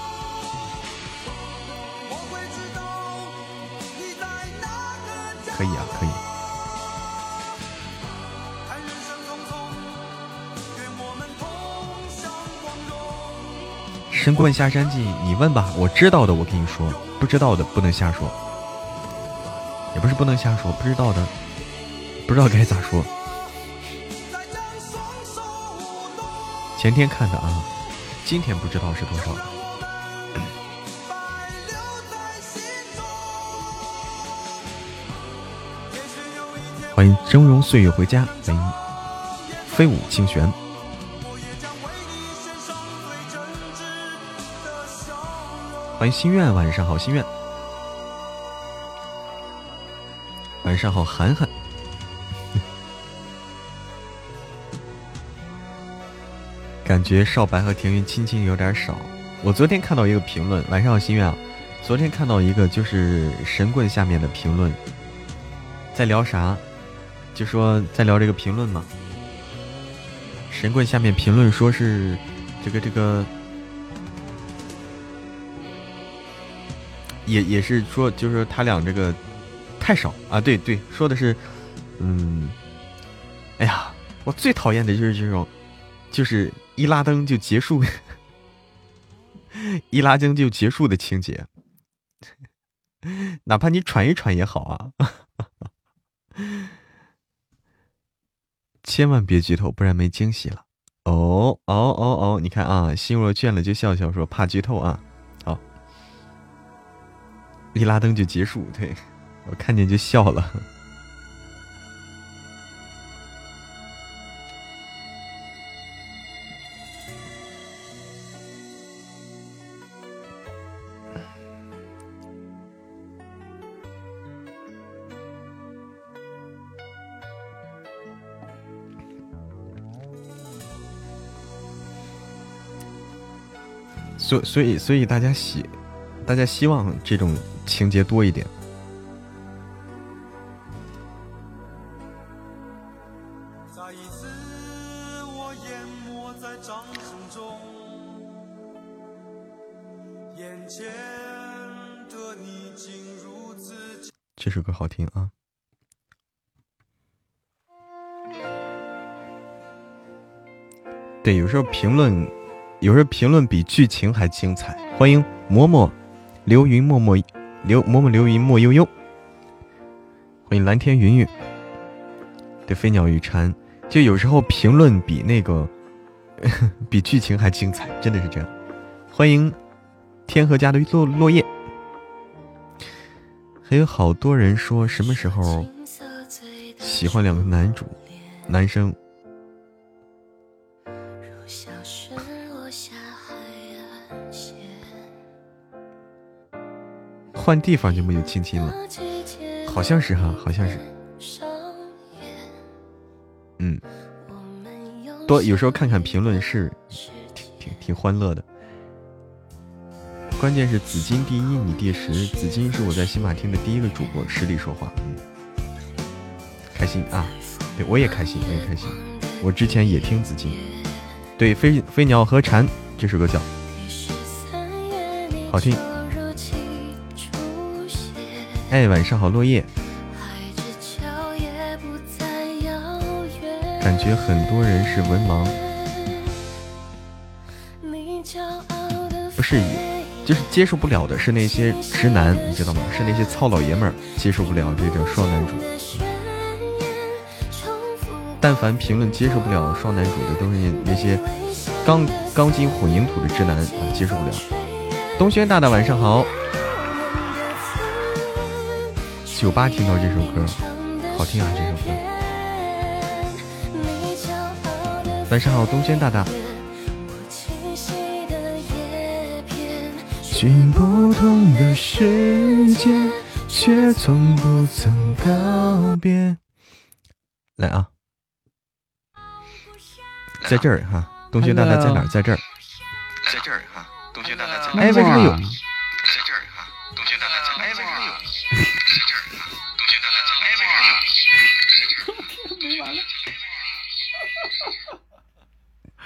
神棍下山记，你问吧，我知道的我跟你说，不知道的不能瞎说，也不是不能瞎说，不知道的不知道该咋说。前天看的啊，今天不知道是多少。欢迎峥嵘岁月回家，欢迎飞舞清玄。欢迎心愿，晚上好，心愿。晚上好，涵涵。感觉少白和田云亲亲有点少。我昨天看到一个评论，晚上好，心愿啊。昨天看到一个就是神棍下面的评论，在聊啥？就说在聊这个评论嘛。神棍下面评论说是这个这个。也也是说，就是他俩这个太少啊！对对，说的是，嗯，哎呀，我最讨厌的就是这种，就是一拉灯就结束，一拉灯就结束的情节，哪怕你喘一喘也好啊，千万别剧透，不然没惊喜了。哦哦哦哦，你看啊，心若倦了就笑笑，说怕剧透啊。一拉灯就结束，对我看见就笑了。所所以所以大家喜，大家希望这种。情节多一点。这首歌好听啊！对，有时候评论，有时候评论比剧情还精彩。欢迎嬷嬷，流云默默，流嬷嬷流云莫悠悠。欢迎蓝天云云。对，飞鸟与蝉，就有时候评论比那个 比剧情还精彩，真的是这样。欢迎天河家的落落叶。还有好多人说什么时候喜欢两个男主，男生。换地方就没有亲亲了，好像是哈，好像是。嗯，多有时候看看评论是挺挺挺欢乐的。关键是紫金第一，你第十。紫金是我在喜马听的第一个主播，实力说话，开心啊！对我也开心，我也开心。我之前也听紫金，对飞飞鸟和蝉这首歌叫好听。哎，晚上好，落叶。感觉很多人是文盲，不是，就是接受不了的是那些直男，你知道吗？是那些糙老爷们儿接受不了这个双男主。但凡评论接受不了双男主的，都是那些钢钢筋混凝土的直男啊，接受不了。东轩大大晚上好。酒吧听到这首歌，好听啊！这首歌。晚上好，东轩大大。去不同的世界，却从不曾告别。来啊，在这儿哈，东轩大大在哪儿？在这儿。在这儿哈，东轩大大在。哎，为什么有？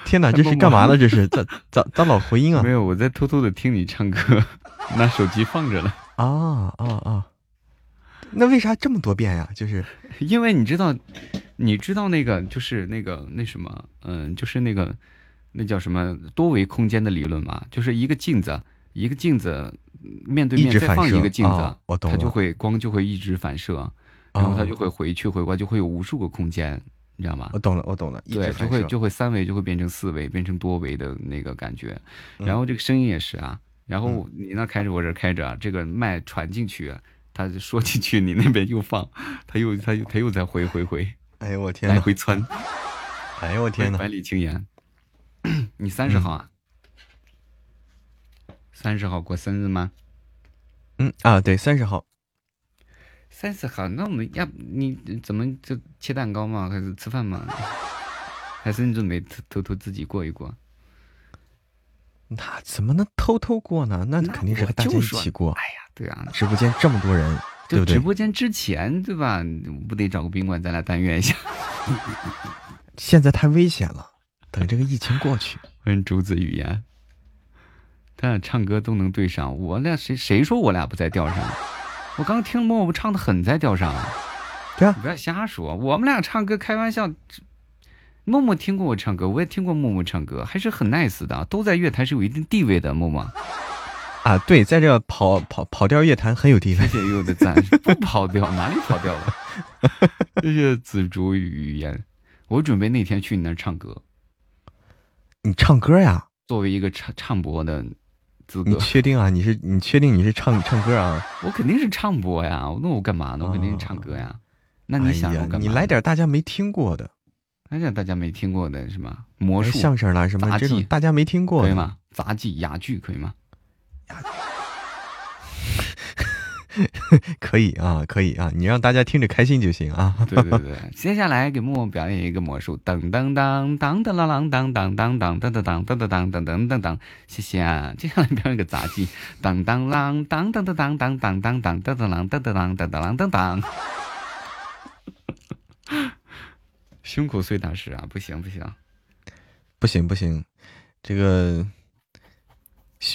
天哪，这是干嘛呢？这是咋咋咋老回音啊？没有，我在偷偷的听你唱歌，拿手机放着呢。啊啊啊！那为啥这么多遍呀？就是 因为你知道，你知道那个就是那个那什么，嗯，就是那个那叫什么多维空间的理论嘛？就是一个镜子，一个镜子面对面再放一个镜子，它就会光就会一直反射，然后它就会回去回过来，就会有无数个空间。你知道吗？我懂了，我懂了。对，就会就会三维就会变成四维，变成多维的那个感觉。然后这个声音也是啊。然后你那开着，我这开着，这个麦传进去，他说进去，你那边又放，他又他又他又在回回回。哎呦我天！来回窜。哎呦我天呐，百里青言，你三十号啊？三十号过生日吗？嗯啊，对，三十号。三十号，那我们要你怎么就切蛋糕吗？还是吃饭吗？还是你准备偷偷偷自己过一过？那怎么能偷偷过呢？那肯定是和大家一起过。哎呀，对啊，直播间这么多人，对不对？直播间之前对吧？不得找个宾馆咱俩但愿一下。现在太危险了，等这个疫情过去。欢迎竹子语言，他俩唱歌都能对上，我俩谁谁说我俩不在调上？我刚听默默唱的很在调上，对啊，不要瞎说。我们俩唱歌开玩笑，默默听过我唱歌，我也听过默默唱歌，还是很 nice 的，都在乐坛是有一定地位的。默默啊，对，在这跑跑跑调乐坛很有地位。谢谢悠悠的赞，不跑调哪里跑调了？谢谢紫竹语言，我准备那天去你那儿唱歌。你唱歌呀？作为一个唱唱播的。你确定啊？你是你确定你是唱唱歌啊？我肯定是唱播呀！那我干嘛呢？我肯定是唱歌呀。那你想？你来点大家没听过的，来点大家没听过的是吗？魔术、相声啦什么这种大家没听过可以吗？杂技、哑剧可以吗？可以啊，可以啊，你让大家听着开心就行啊。对对对，接下来给默默表演一个魔术，噔噔噔噔噔啦啦噔噔噔噔噔噔噔噔噔噔噔噔噔，谢谢啊。接下来表演个杂技，当当啷当当当当当当当当当当啷噔噔啷噔噔啷噔噔。胸口碎大石啊，不行不行，不行不行，这个。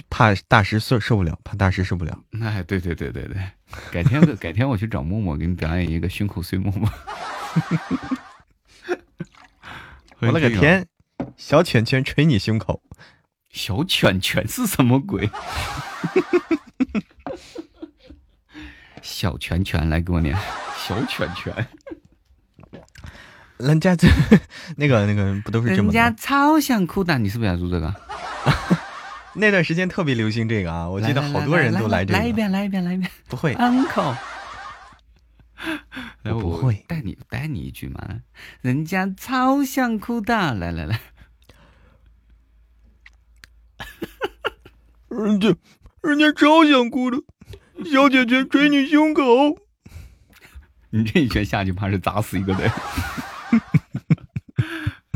怕大师受受不了，怕大师受不了。哎，对对对对对，改天改天我去找默默，给你表演一个胸口碎默默。我了个天，小拳拳捶你胸口，小犬犬是什么鬼？小拳拳来给我念，小拳拳。人家这那个那个不都是这人家么的吗？超想哭的，你是不是要录这个？那段时间特别流行这个啊，我记得好多人都来这个。来一遍，来一遍，来一遍不会，，uncle。来，我不会带你带你一句嘛，人家超想哭的，来来来，人家人家超想哭的，小姐姐捶你胸口。你这一拳下去，怕是砸死一个的。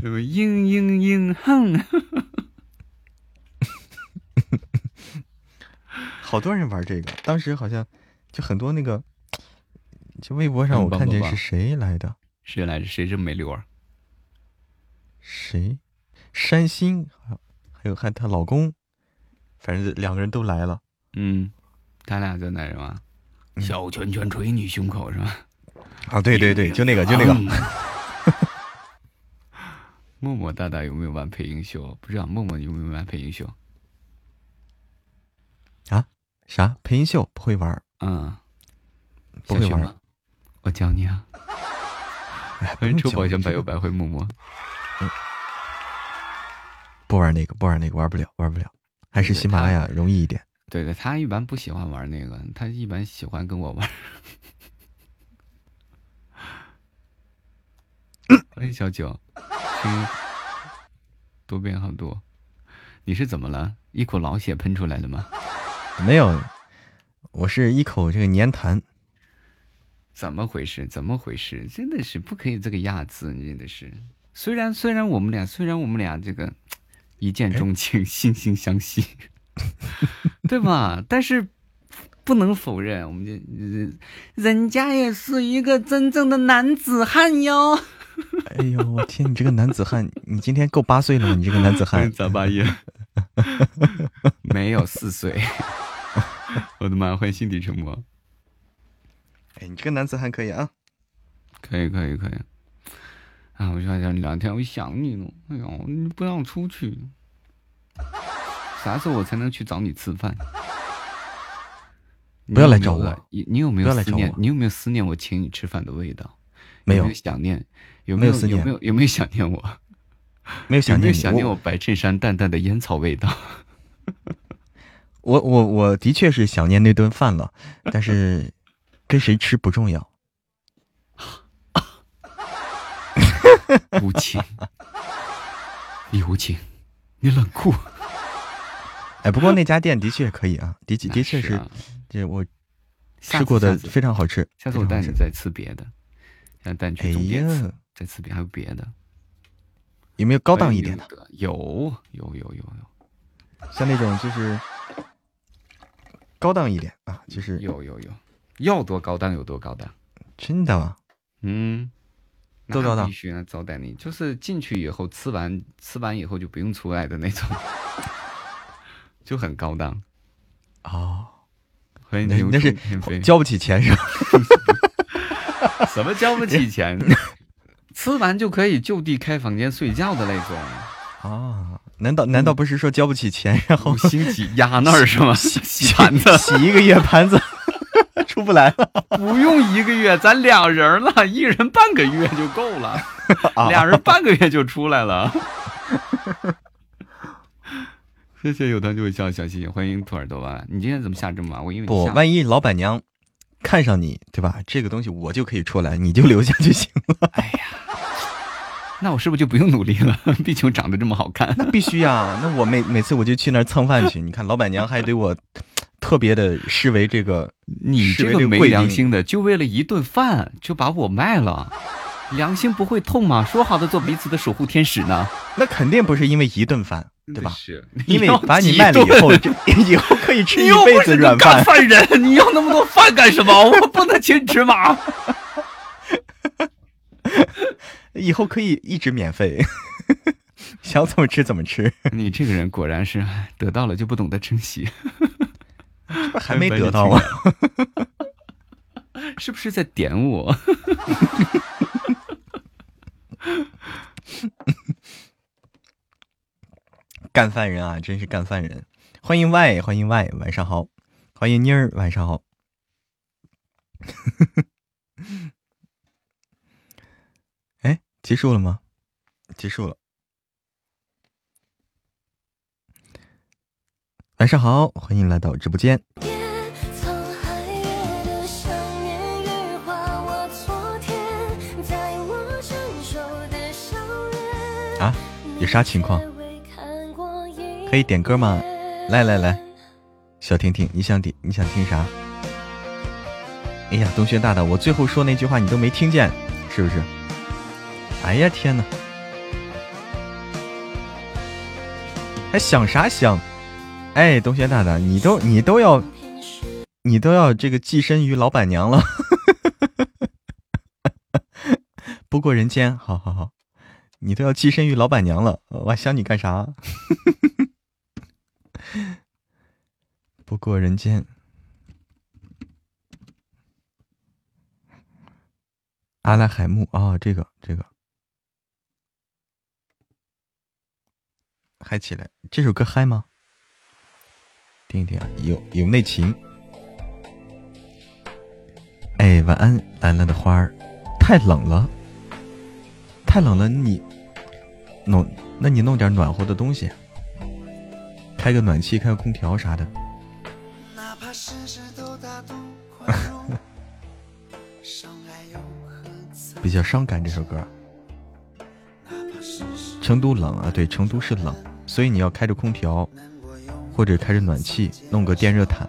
什么嘤嘤嘤哼，好多人玩这个，当时好像就很多那个，就微博上我看见是谁来的，谁来着？谁这么没溜啊？谁？山新，还有还她老公，反正两个人都来了。嗯，他俩在那是吧？嗯小拳拳捶你胸口是吧？啊，对对对，就那个就那个，嗯 默默大大有没有玩配音秀？不知道默默有没有玩配音秀？啥配音秀不会玩，嗯，不会玩。我教你啊！哎，欢迎抽用 教这个宝箱百又百会默默。不玩那个，不玩那个，玩不了，玩不了，还是对喜马拉雅容易一点。对对，他一般不喜欢玩那个，他一般喜欢跟我玩。欢 迎小九，声音多变好多。你是怎么了？一口老血喷出来的吗？没有，我是一口这个粘痰。怎么回事？怎么回事？真的是不可以这个样子，真的是。虽然虽然我们俩虽然我们俩这个一见钟情、惺惺相惜，对吧？但是不能否认，我们这人人家也是一个真正的男子汉哟。哎呦，我天，你这个男子汉，你今天够八岁了吗？你这个男子汉，咋八爷？没有四岁。我的妈！欢迎心底沉默。哎，你这个男子汉可以啊。可以可以可以。啊，我就想你两天，我想你了。哎呦，你不让出去，啥时候我才能去找你吃饭？不要来找我你有没有你你有没不要来找我？有思念你有没有思念我请你吃饭的味道？没有有没有想念？有没有思念有有没有有没有想念我？没有想念你，有没有想念我我白衬衫淡淡的烟草味道？我我我的确是想念那顿饭了，但是跟谁吃不重要。无情，你无情，你冷酷。哎，不过那家店的确可以啊，的确的确是，这我吃过的非常好吃。下次我带你再吃别的，下次带你哎去总店吃呀，再吃别还有别的有没有高档一点的？的？有有有有有像那种就是高档一点啊，就是有有有，要多高档有多高档。真的吗？嗯，那多高档必须呢，招待你，就是进去以后吃完吃完以后就不用出来的那种，就很高档。哦，那那是交不起钱是吧？什么交不起钱？吃完就可以就地开房间睡觉的那种，啊，难道难道不是说交不起钱，然后五星级压那儿是吗？洗盘子洗一个月盘子 出不来了？不用一个月，咱俩人了，一人半个月就够了，啊俩人半个月就出来了。谢谢有团就会笑，小心欢迎兔耳朵吧。你今天怎么下这么晚？我因为不，万一老板娘看上你，对吧？这个东西我就可以出来，你就留下就行了。哎呀，那我是不是就不用努力了？毕竟我长得这么好看。那必须呀、那我每每次我就去那儿蹭饭去，你看老板娘还对我特别的视为这个，你这个没良心的，就为了一顿饭就把我卖了，良心不会痛吗？说好的做彼此的守护天使呢？那肯定不是因为一顿饭，对吧？是，因为把你卖了以后，以后可以吃一辈子软饭。人，你要那么多饭干什么？我不能请吃吗？以后可以一直免费，想怎么吃怎么吃。你这个人果然是得到了就不懂得珍惜，还 没得到啊？是不是在点我？干饭人啊，真是干饭人！欢迎 Y，欢迎 Y，晚上好！欢迎妮儿，晚上好！哎，结束了吗？结束了。晚上好，欢迎来到直播间。啊，有啥情况？可以点歌吗？来来来，小婷婷，你想点？你想听啥？哎呀，东轩大大，我最后说那句话你都没听见，是不是？哎呀天哪！还想啥想？哎，东轩大大，你都你都要你都要这个寄身于老板娘了，不过人间，好好好。你都要寄身于老板娘了，我还想你干啥？不过人间，阿拉海木啊，这个这个嗨起来，这首歌嗨吗？听一听啊，有有内情。哎，晚安，蓝蓝的花儿，太冷了，太冷了，你。弄，那你弄点暖和的东西，开个暖气，开个空调啥的。比较伤感这首歌。成都冷啊，对，成都是冷，所以你要开着空调，或者开着暖气，弄个电热毯，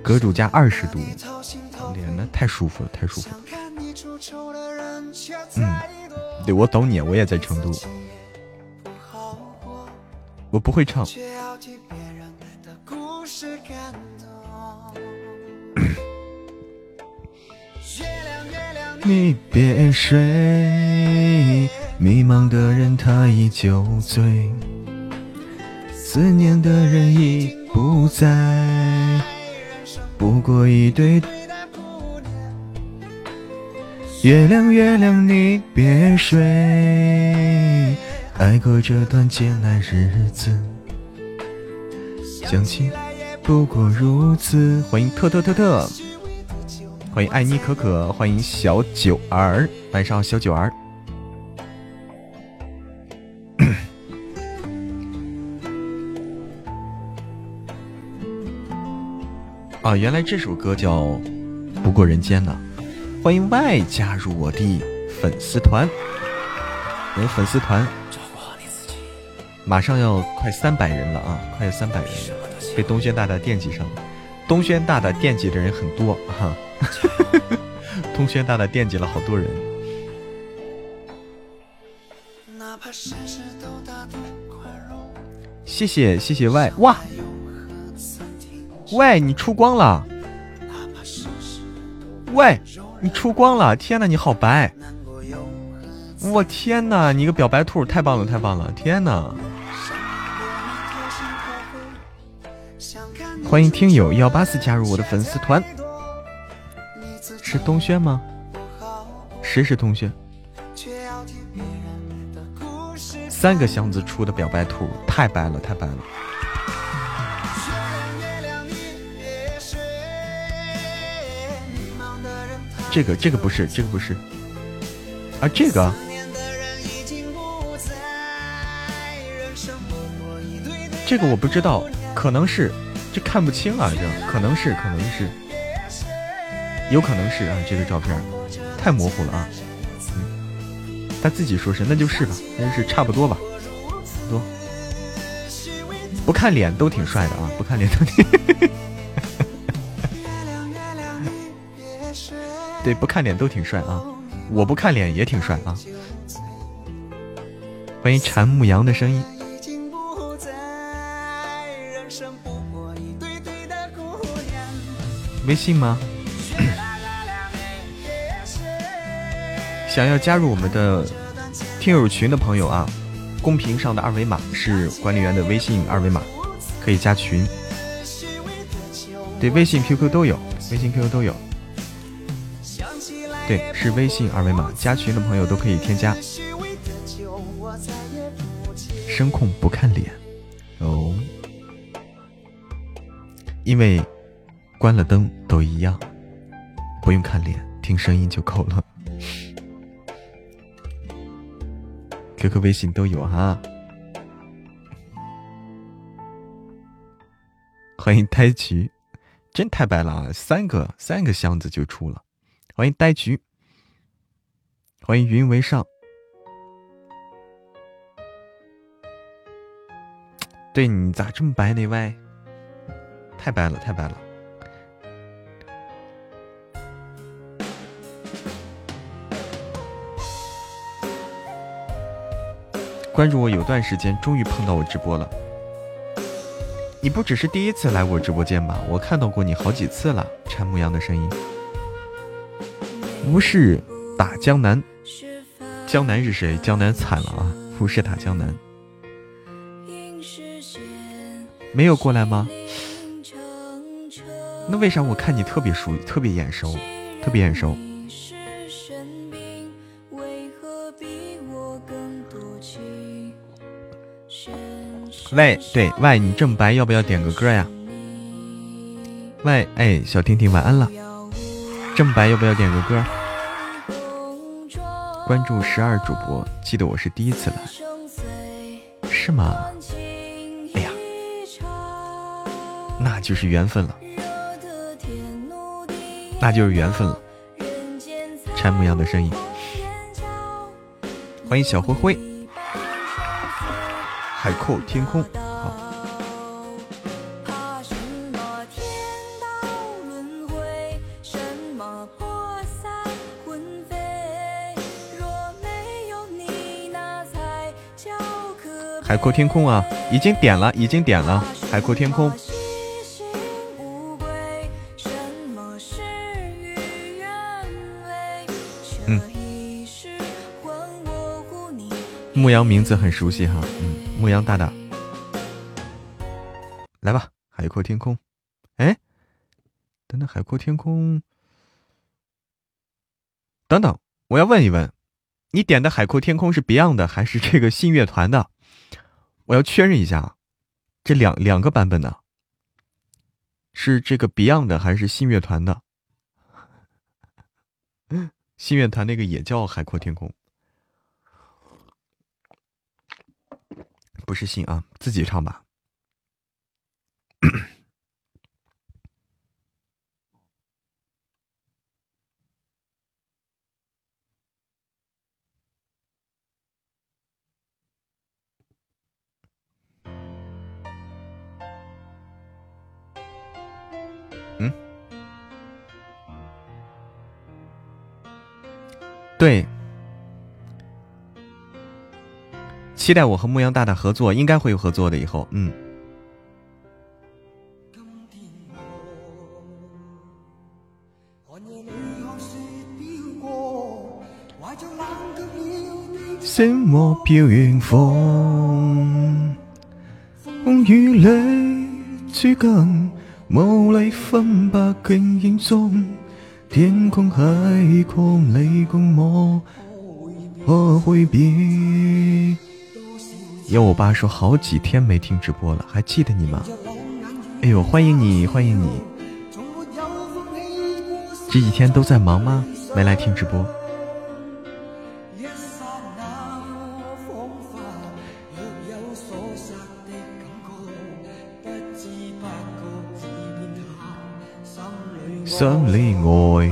阁主家二十度，脸那太舒服了，太舒服了。嗯。对，我懂你，我也在成都。我不会唱。你别睡，迷茫的人他已酒醉，思念的人已不在，不过一对。月亮，月亮，你别睡，爱过这段艰难日子，想起不过如此。欢迎特特特特，欢迎爱妮可可，欢迎小九儿，晚上好，小九儿。啊，原来这首歌叫《不过人间》呢。欢迎 Y 加入我的粉丝团，我的粉丝团马上要快三百人了啊，快要三百人了，被东轩大大惦记上了。东轩大大惦记的人很多哈，东轩大大惦记了好多人。谢谢谢谢 Y 哇，Y 你出光了喂。你出光了！天哪，你好白！我天哪，你个表白兔，太棒了，太棒了！天哪！欢迎听友幺八四加入我的粉丝团。是东轩吗？谁是东轩？三个箱子出的表白兔，太白了，太白了。这个这个不是，这个不是，啊，这个，这个我不知道，可能是，这看不清啊，这可能是，可能是，有可能是啊，这个照片太模糊了啊，嗯，他自己说是，那就是吧，那就是差不多吧，多，不看脸都挺帅的啊，不看脸都挺。对，不看脸都挺帅啊！我不看脸也挺帅啊！欢迎禅牧羊的声音。微信吗？想要加入我们的听友群的朋友啊，公屏上的二维码是管理员的微信二维码，可以加群。对，微信、QQ 都有，微信、QQ 都有。对，是微信二维码，加群的朋友都可以添加。声控不看脸哦，因为关了灯都一样，不用看脸，听声音就够了。QQ、微信都有哈。欢迎呆菊，真太白了啊！三个三个箱子就出了。欢迎呆菊，欢迎云为上。对你咋这么白呢？喂，太白了，太白了。关注我有段时间，终于碰到我直播了。你不只是第一次来我直播间吧？我看到过你好几次了。陈牧羊的声音，不是打江南，江南是谁？江南惨了啊！不是打江南。没有过来吗？那为啥我看你特别熟，特别眼熟，特别眼熟？喂，对，喂，你这么白，要不要点个歌呀？喂，哎，小婷婷晚安了。这么白，要不要点个歌？关注十二主播，记得我是第一次来，是吗？哎呀那就是缘分了，那就是缘分了。柴木样的声音，欢迎小灰灰，海阔天空。海阔天空啊，已经点了，已经点了，海阔天空。嗯牧羊名字很熟悉哈，嗯，牧羊大大，来吧，海阔天空，哎，等等，海阔天空，等等，我要问一问，你点的海阔天空是 Beyond 的还是这个信乐团的？我要确认一下，这两两个版本呢，是这个 Beyond 的还是信乐团的？信乐团那个也叫海阔天空。不是信啊，自己唱吧。对。期待我和牧羊大大合作，应该会有合作的。以后，嗯。星莫飘远方，风雨里接近，无力分白景影中，天空海阔，你共我可会变？有我爸说好几天没听直播了，还记得你吗？哎呦，欢迎你，欢迎你！这几天都在忙吗？没来听直播。心里爱。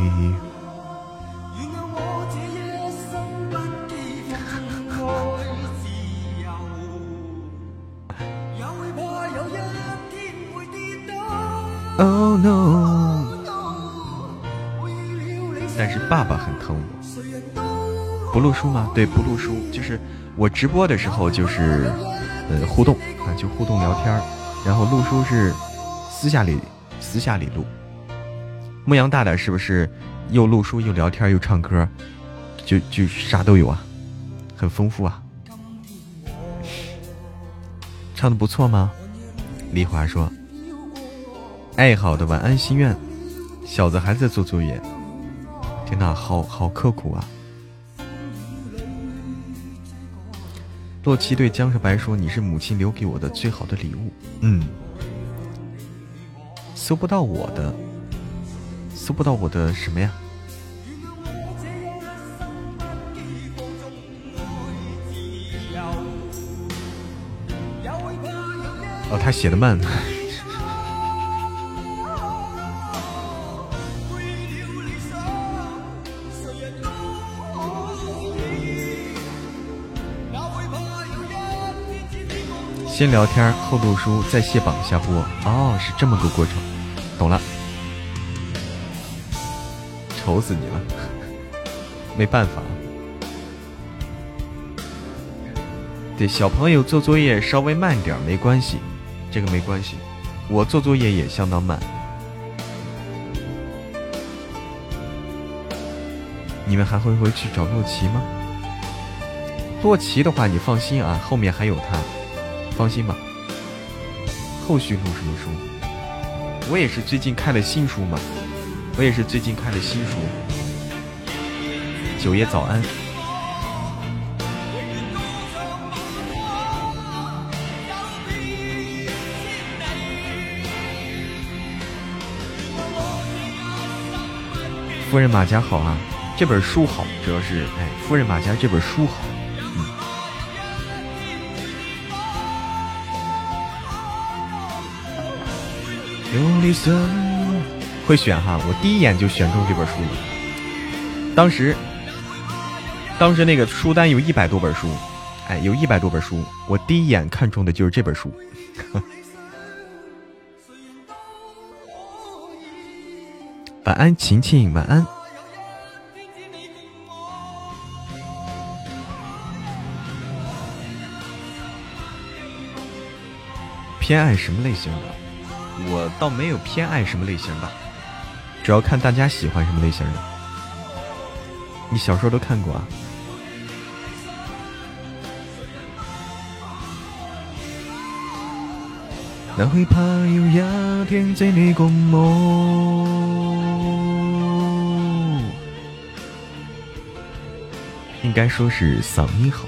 爸爸很疼我，不录书吗？对，不录书，就是我直播的时候就是呃互动啊，就互动聊天然后录书是私下里私下里录。牧羊大大是不是又录书又聊天又唱歌，就就啥都有啊，很丰富啊。唱的不错吗？丽华说：“爱好的晚安心愿，小子还在做作业。”天哪，好好刻苦啊！洛奇对江少白说：“你是母亲留给我的最好的礼物。”嗯，搜不到我的，搜不到我的什么呀？哦，他写的慢。先聊天后录书再卸榜下播，哦，是这么个过程，懂了。愁死你了，没办法。对，小朋友做作业稍微慢点没关系，这个没关系。我做作业也相当慢。你们还会回去找洛奇吗？洛奇的话，你放心啊，后面还有他。放心吧，后续录什么书？我也是最近开了新书嘛，我也是最近看的新书。九爷早安。夫人马甲好啊，这本书好，主要是哎，夫人马甲这本书好。琉璃色，会选哈，我第一眼就选中这本书了。当时，当时那个书单有一百多本书，哎，有一百多本书，我第一眼看中的就是这本书。晚安，晴晴，晚安。偏爱什么类型的？我倒没有偏爱什么类型吧，主要看大家喜欢什么类型的。你小说都看过啊？哪会怕有一天在你共梦？应该说是嗓音好，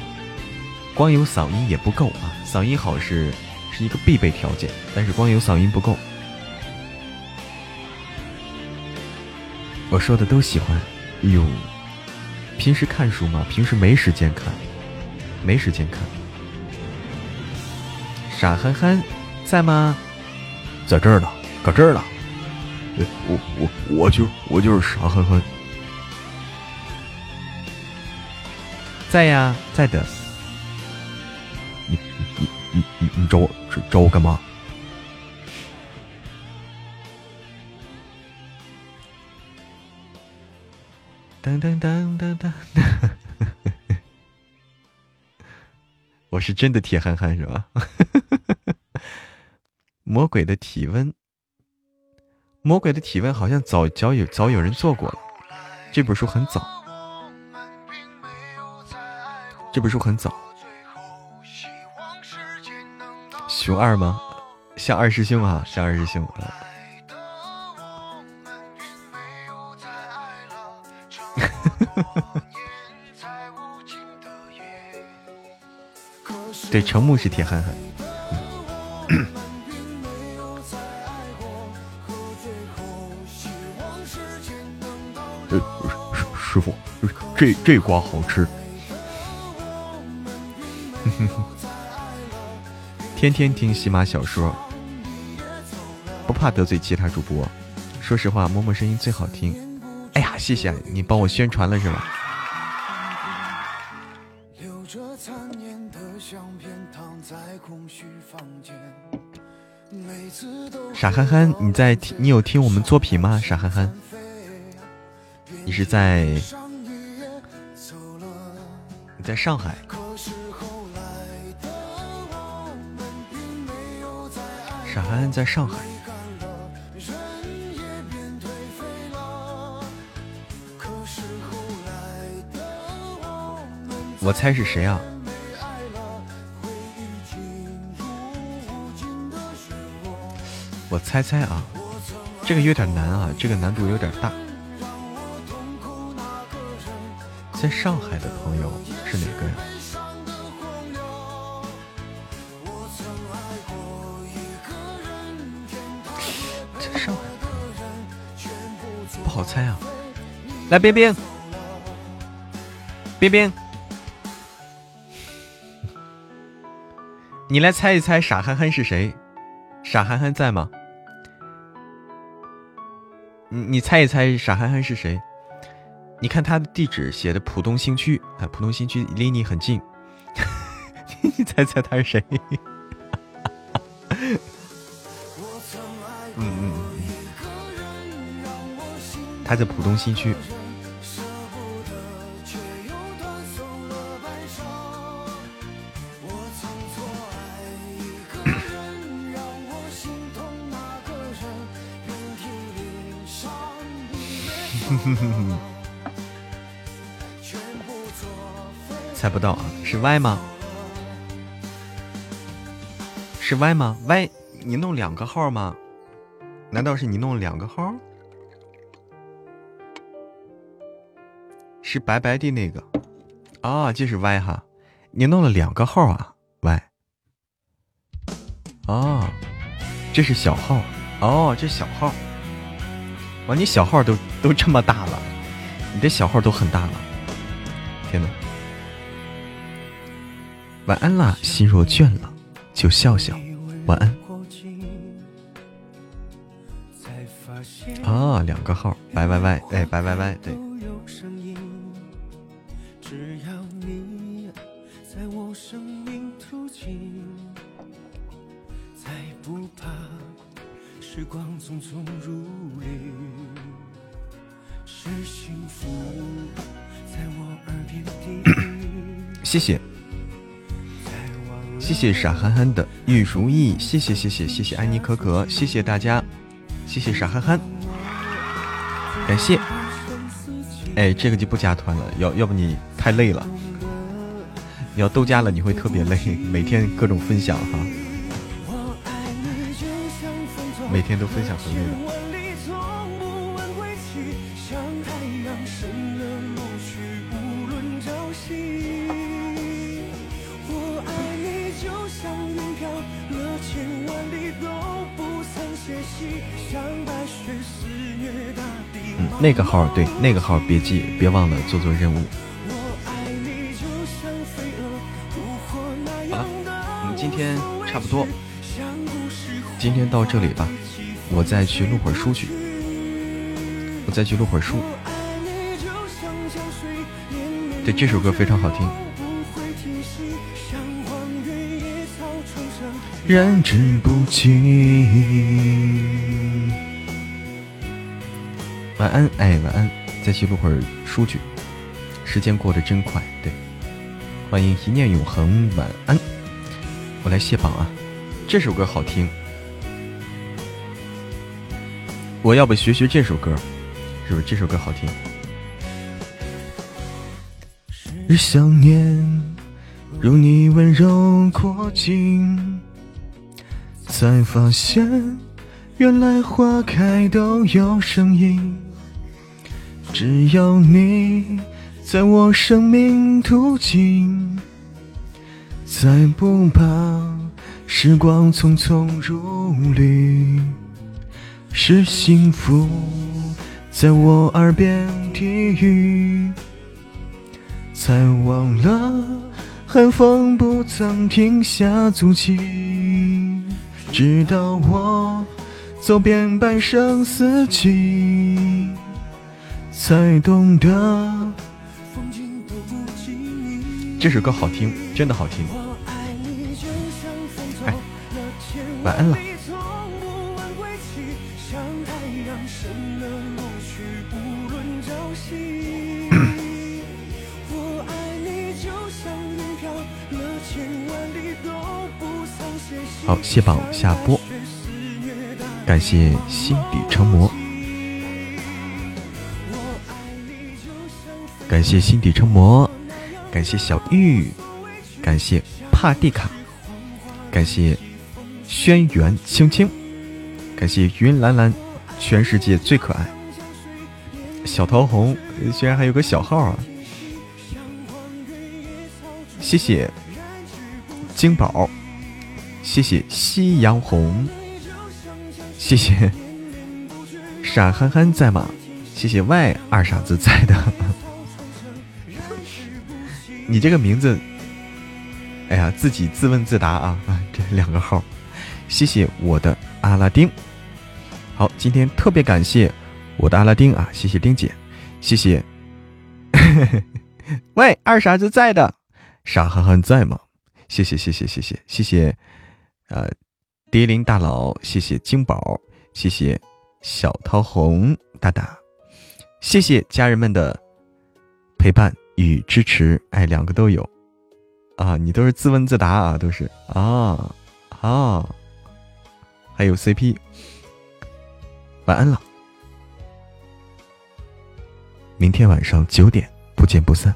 光有嗓音也不够啊，嗓音好是是。一个必备条件，但是光有嗓音不够。我说的都喜欢。哟，平时看书吗？平时没时间看，没时间看。傻憨憨在吗？在这儿呢，搁这儿呢。我我我就我就是傻憨憨。在呀，在的。你你你你你找我？找我干嘛？噔噔噔噔噔！我是真的铁憨憨是吧？魔鬼的体温，魔鬼的体温好像早早有早有人做过了。这本书很早，这本书很早。熊二吗？像二师兄啊，像二师兄。对，程木是铁憨憨。呃，师傅，这这瓜好吃。天天听喜马小说，不怕得罪其他主播。说实话，默默声音最好听。哎呀，谢谢你帮我宣传了是吧？傻憨憨，你在听？你有听我们作品吗？傻憨憨，你是在？你在上海？傻憨憨在上海，我猜是谁啊？我猜猜啊，这个有点难啊，这个难度有点大。在上海的朋友是哪个呀？在上海不好猜啊。来，冰冰，冰冰。你来猜一猜傻憨憨是谁？傻憨憨在吗？你你猜一猜傻憨憨是谁？你看他的地址写的浦东新区啊，浦东新区离你很近，你猜猜他是谁？嗯嗯，他在浦东新区。不到啊，是 Y 吗？是 Y 吗？Y，你弄两个号吗？难道是你弄两个号？是白白的那个啊，就是 Y 哈，你弄了两个号啊，Y。哦，这是小号哦，这小号。哇，你小号都都这么大了，你的小号都很大了，天哪！晚安啦，心若倦了就笑笑，晚安。啊，两个号，歪歪歪，哎，歪歪歪，对。在不怕时光匆匆如旅。是幸福在我耳边低语，谢谢。谢谢傻憨憨的玉如意，谢谢谢谢谢谢安妮可可，谢谢大家，谢谢傻憨憨，感谢。哎，这个就不加团了，要要不你太累了，你要都加了你会特别累，每天各种分享哈，每天都分享很累的。那个号对，那个号别记，别忘了做做任务。好了，我们今天差不多，今天到这里吧。我再去录会儿书去，我再去录会儿书。对，这首歌非常好听。燃之不尽。晚安，哎，晚安，再去录会儿书去。时间过得真快，对。欢迎一念永恒，晚安。我来卸榜啊，这首歌好听，我要不学学这首歌，是不是这首歌好听？日想念，如你温柔过境，才发现原来花开都有声音。只要你在我生命途径，再不怕时光匆匆如旅，是幸福在我耳边低语，才忘了寒风不曾停下足迹，直到我走遍半生四季。才懂得。这首歌好听，真的好听。哎，晚安了。好，谢榜下播，感谢心底成魔。感谢心底成魔，感谢小玉，感谢帕蒂卡，感谢轩辕青青，感谢云兰兰，全世界最可爱小桃红，居然还有个小号啊！谢谢金宝，谢谢夕阳红，谢谢傻憨憨在吗？谢谢 Y 二傻子在的。你这个名字，哎呀，自己自问自答啊啊！这两个号，谢谢我的阿拉丁。好，今天特别感谢我的阿拉丁啊，谢谢丁姐，谢谢。喂，二傻子在的，傻憨憨在吗？谢谢谢谢谢谢谢谢，呃，蝶林大佬，谢谢金宝，谢谢小桃红大大，谢谢家人们的陪伴。与支持，哎，两个都有，啊，你都是自问自答啊，都是。啊啊，还有 CP，晚安了，明天晚上九点不见不散。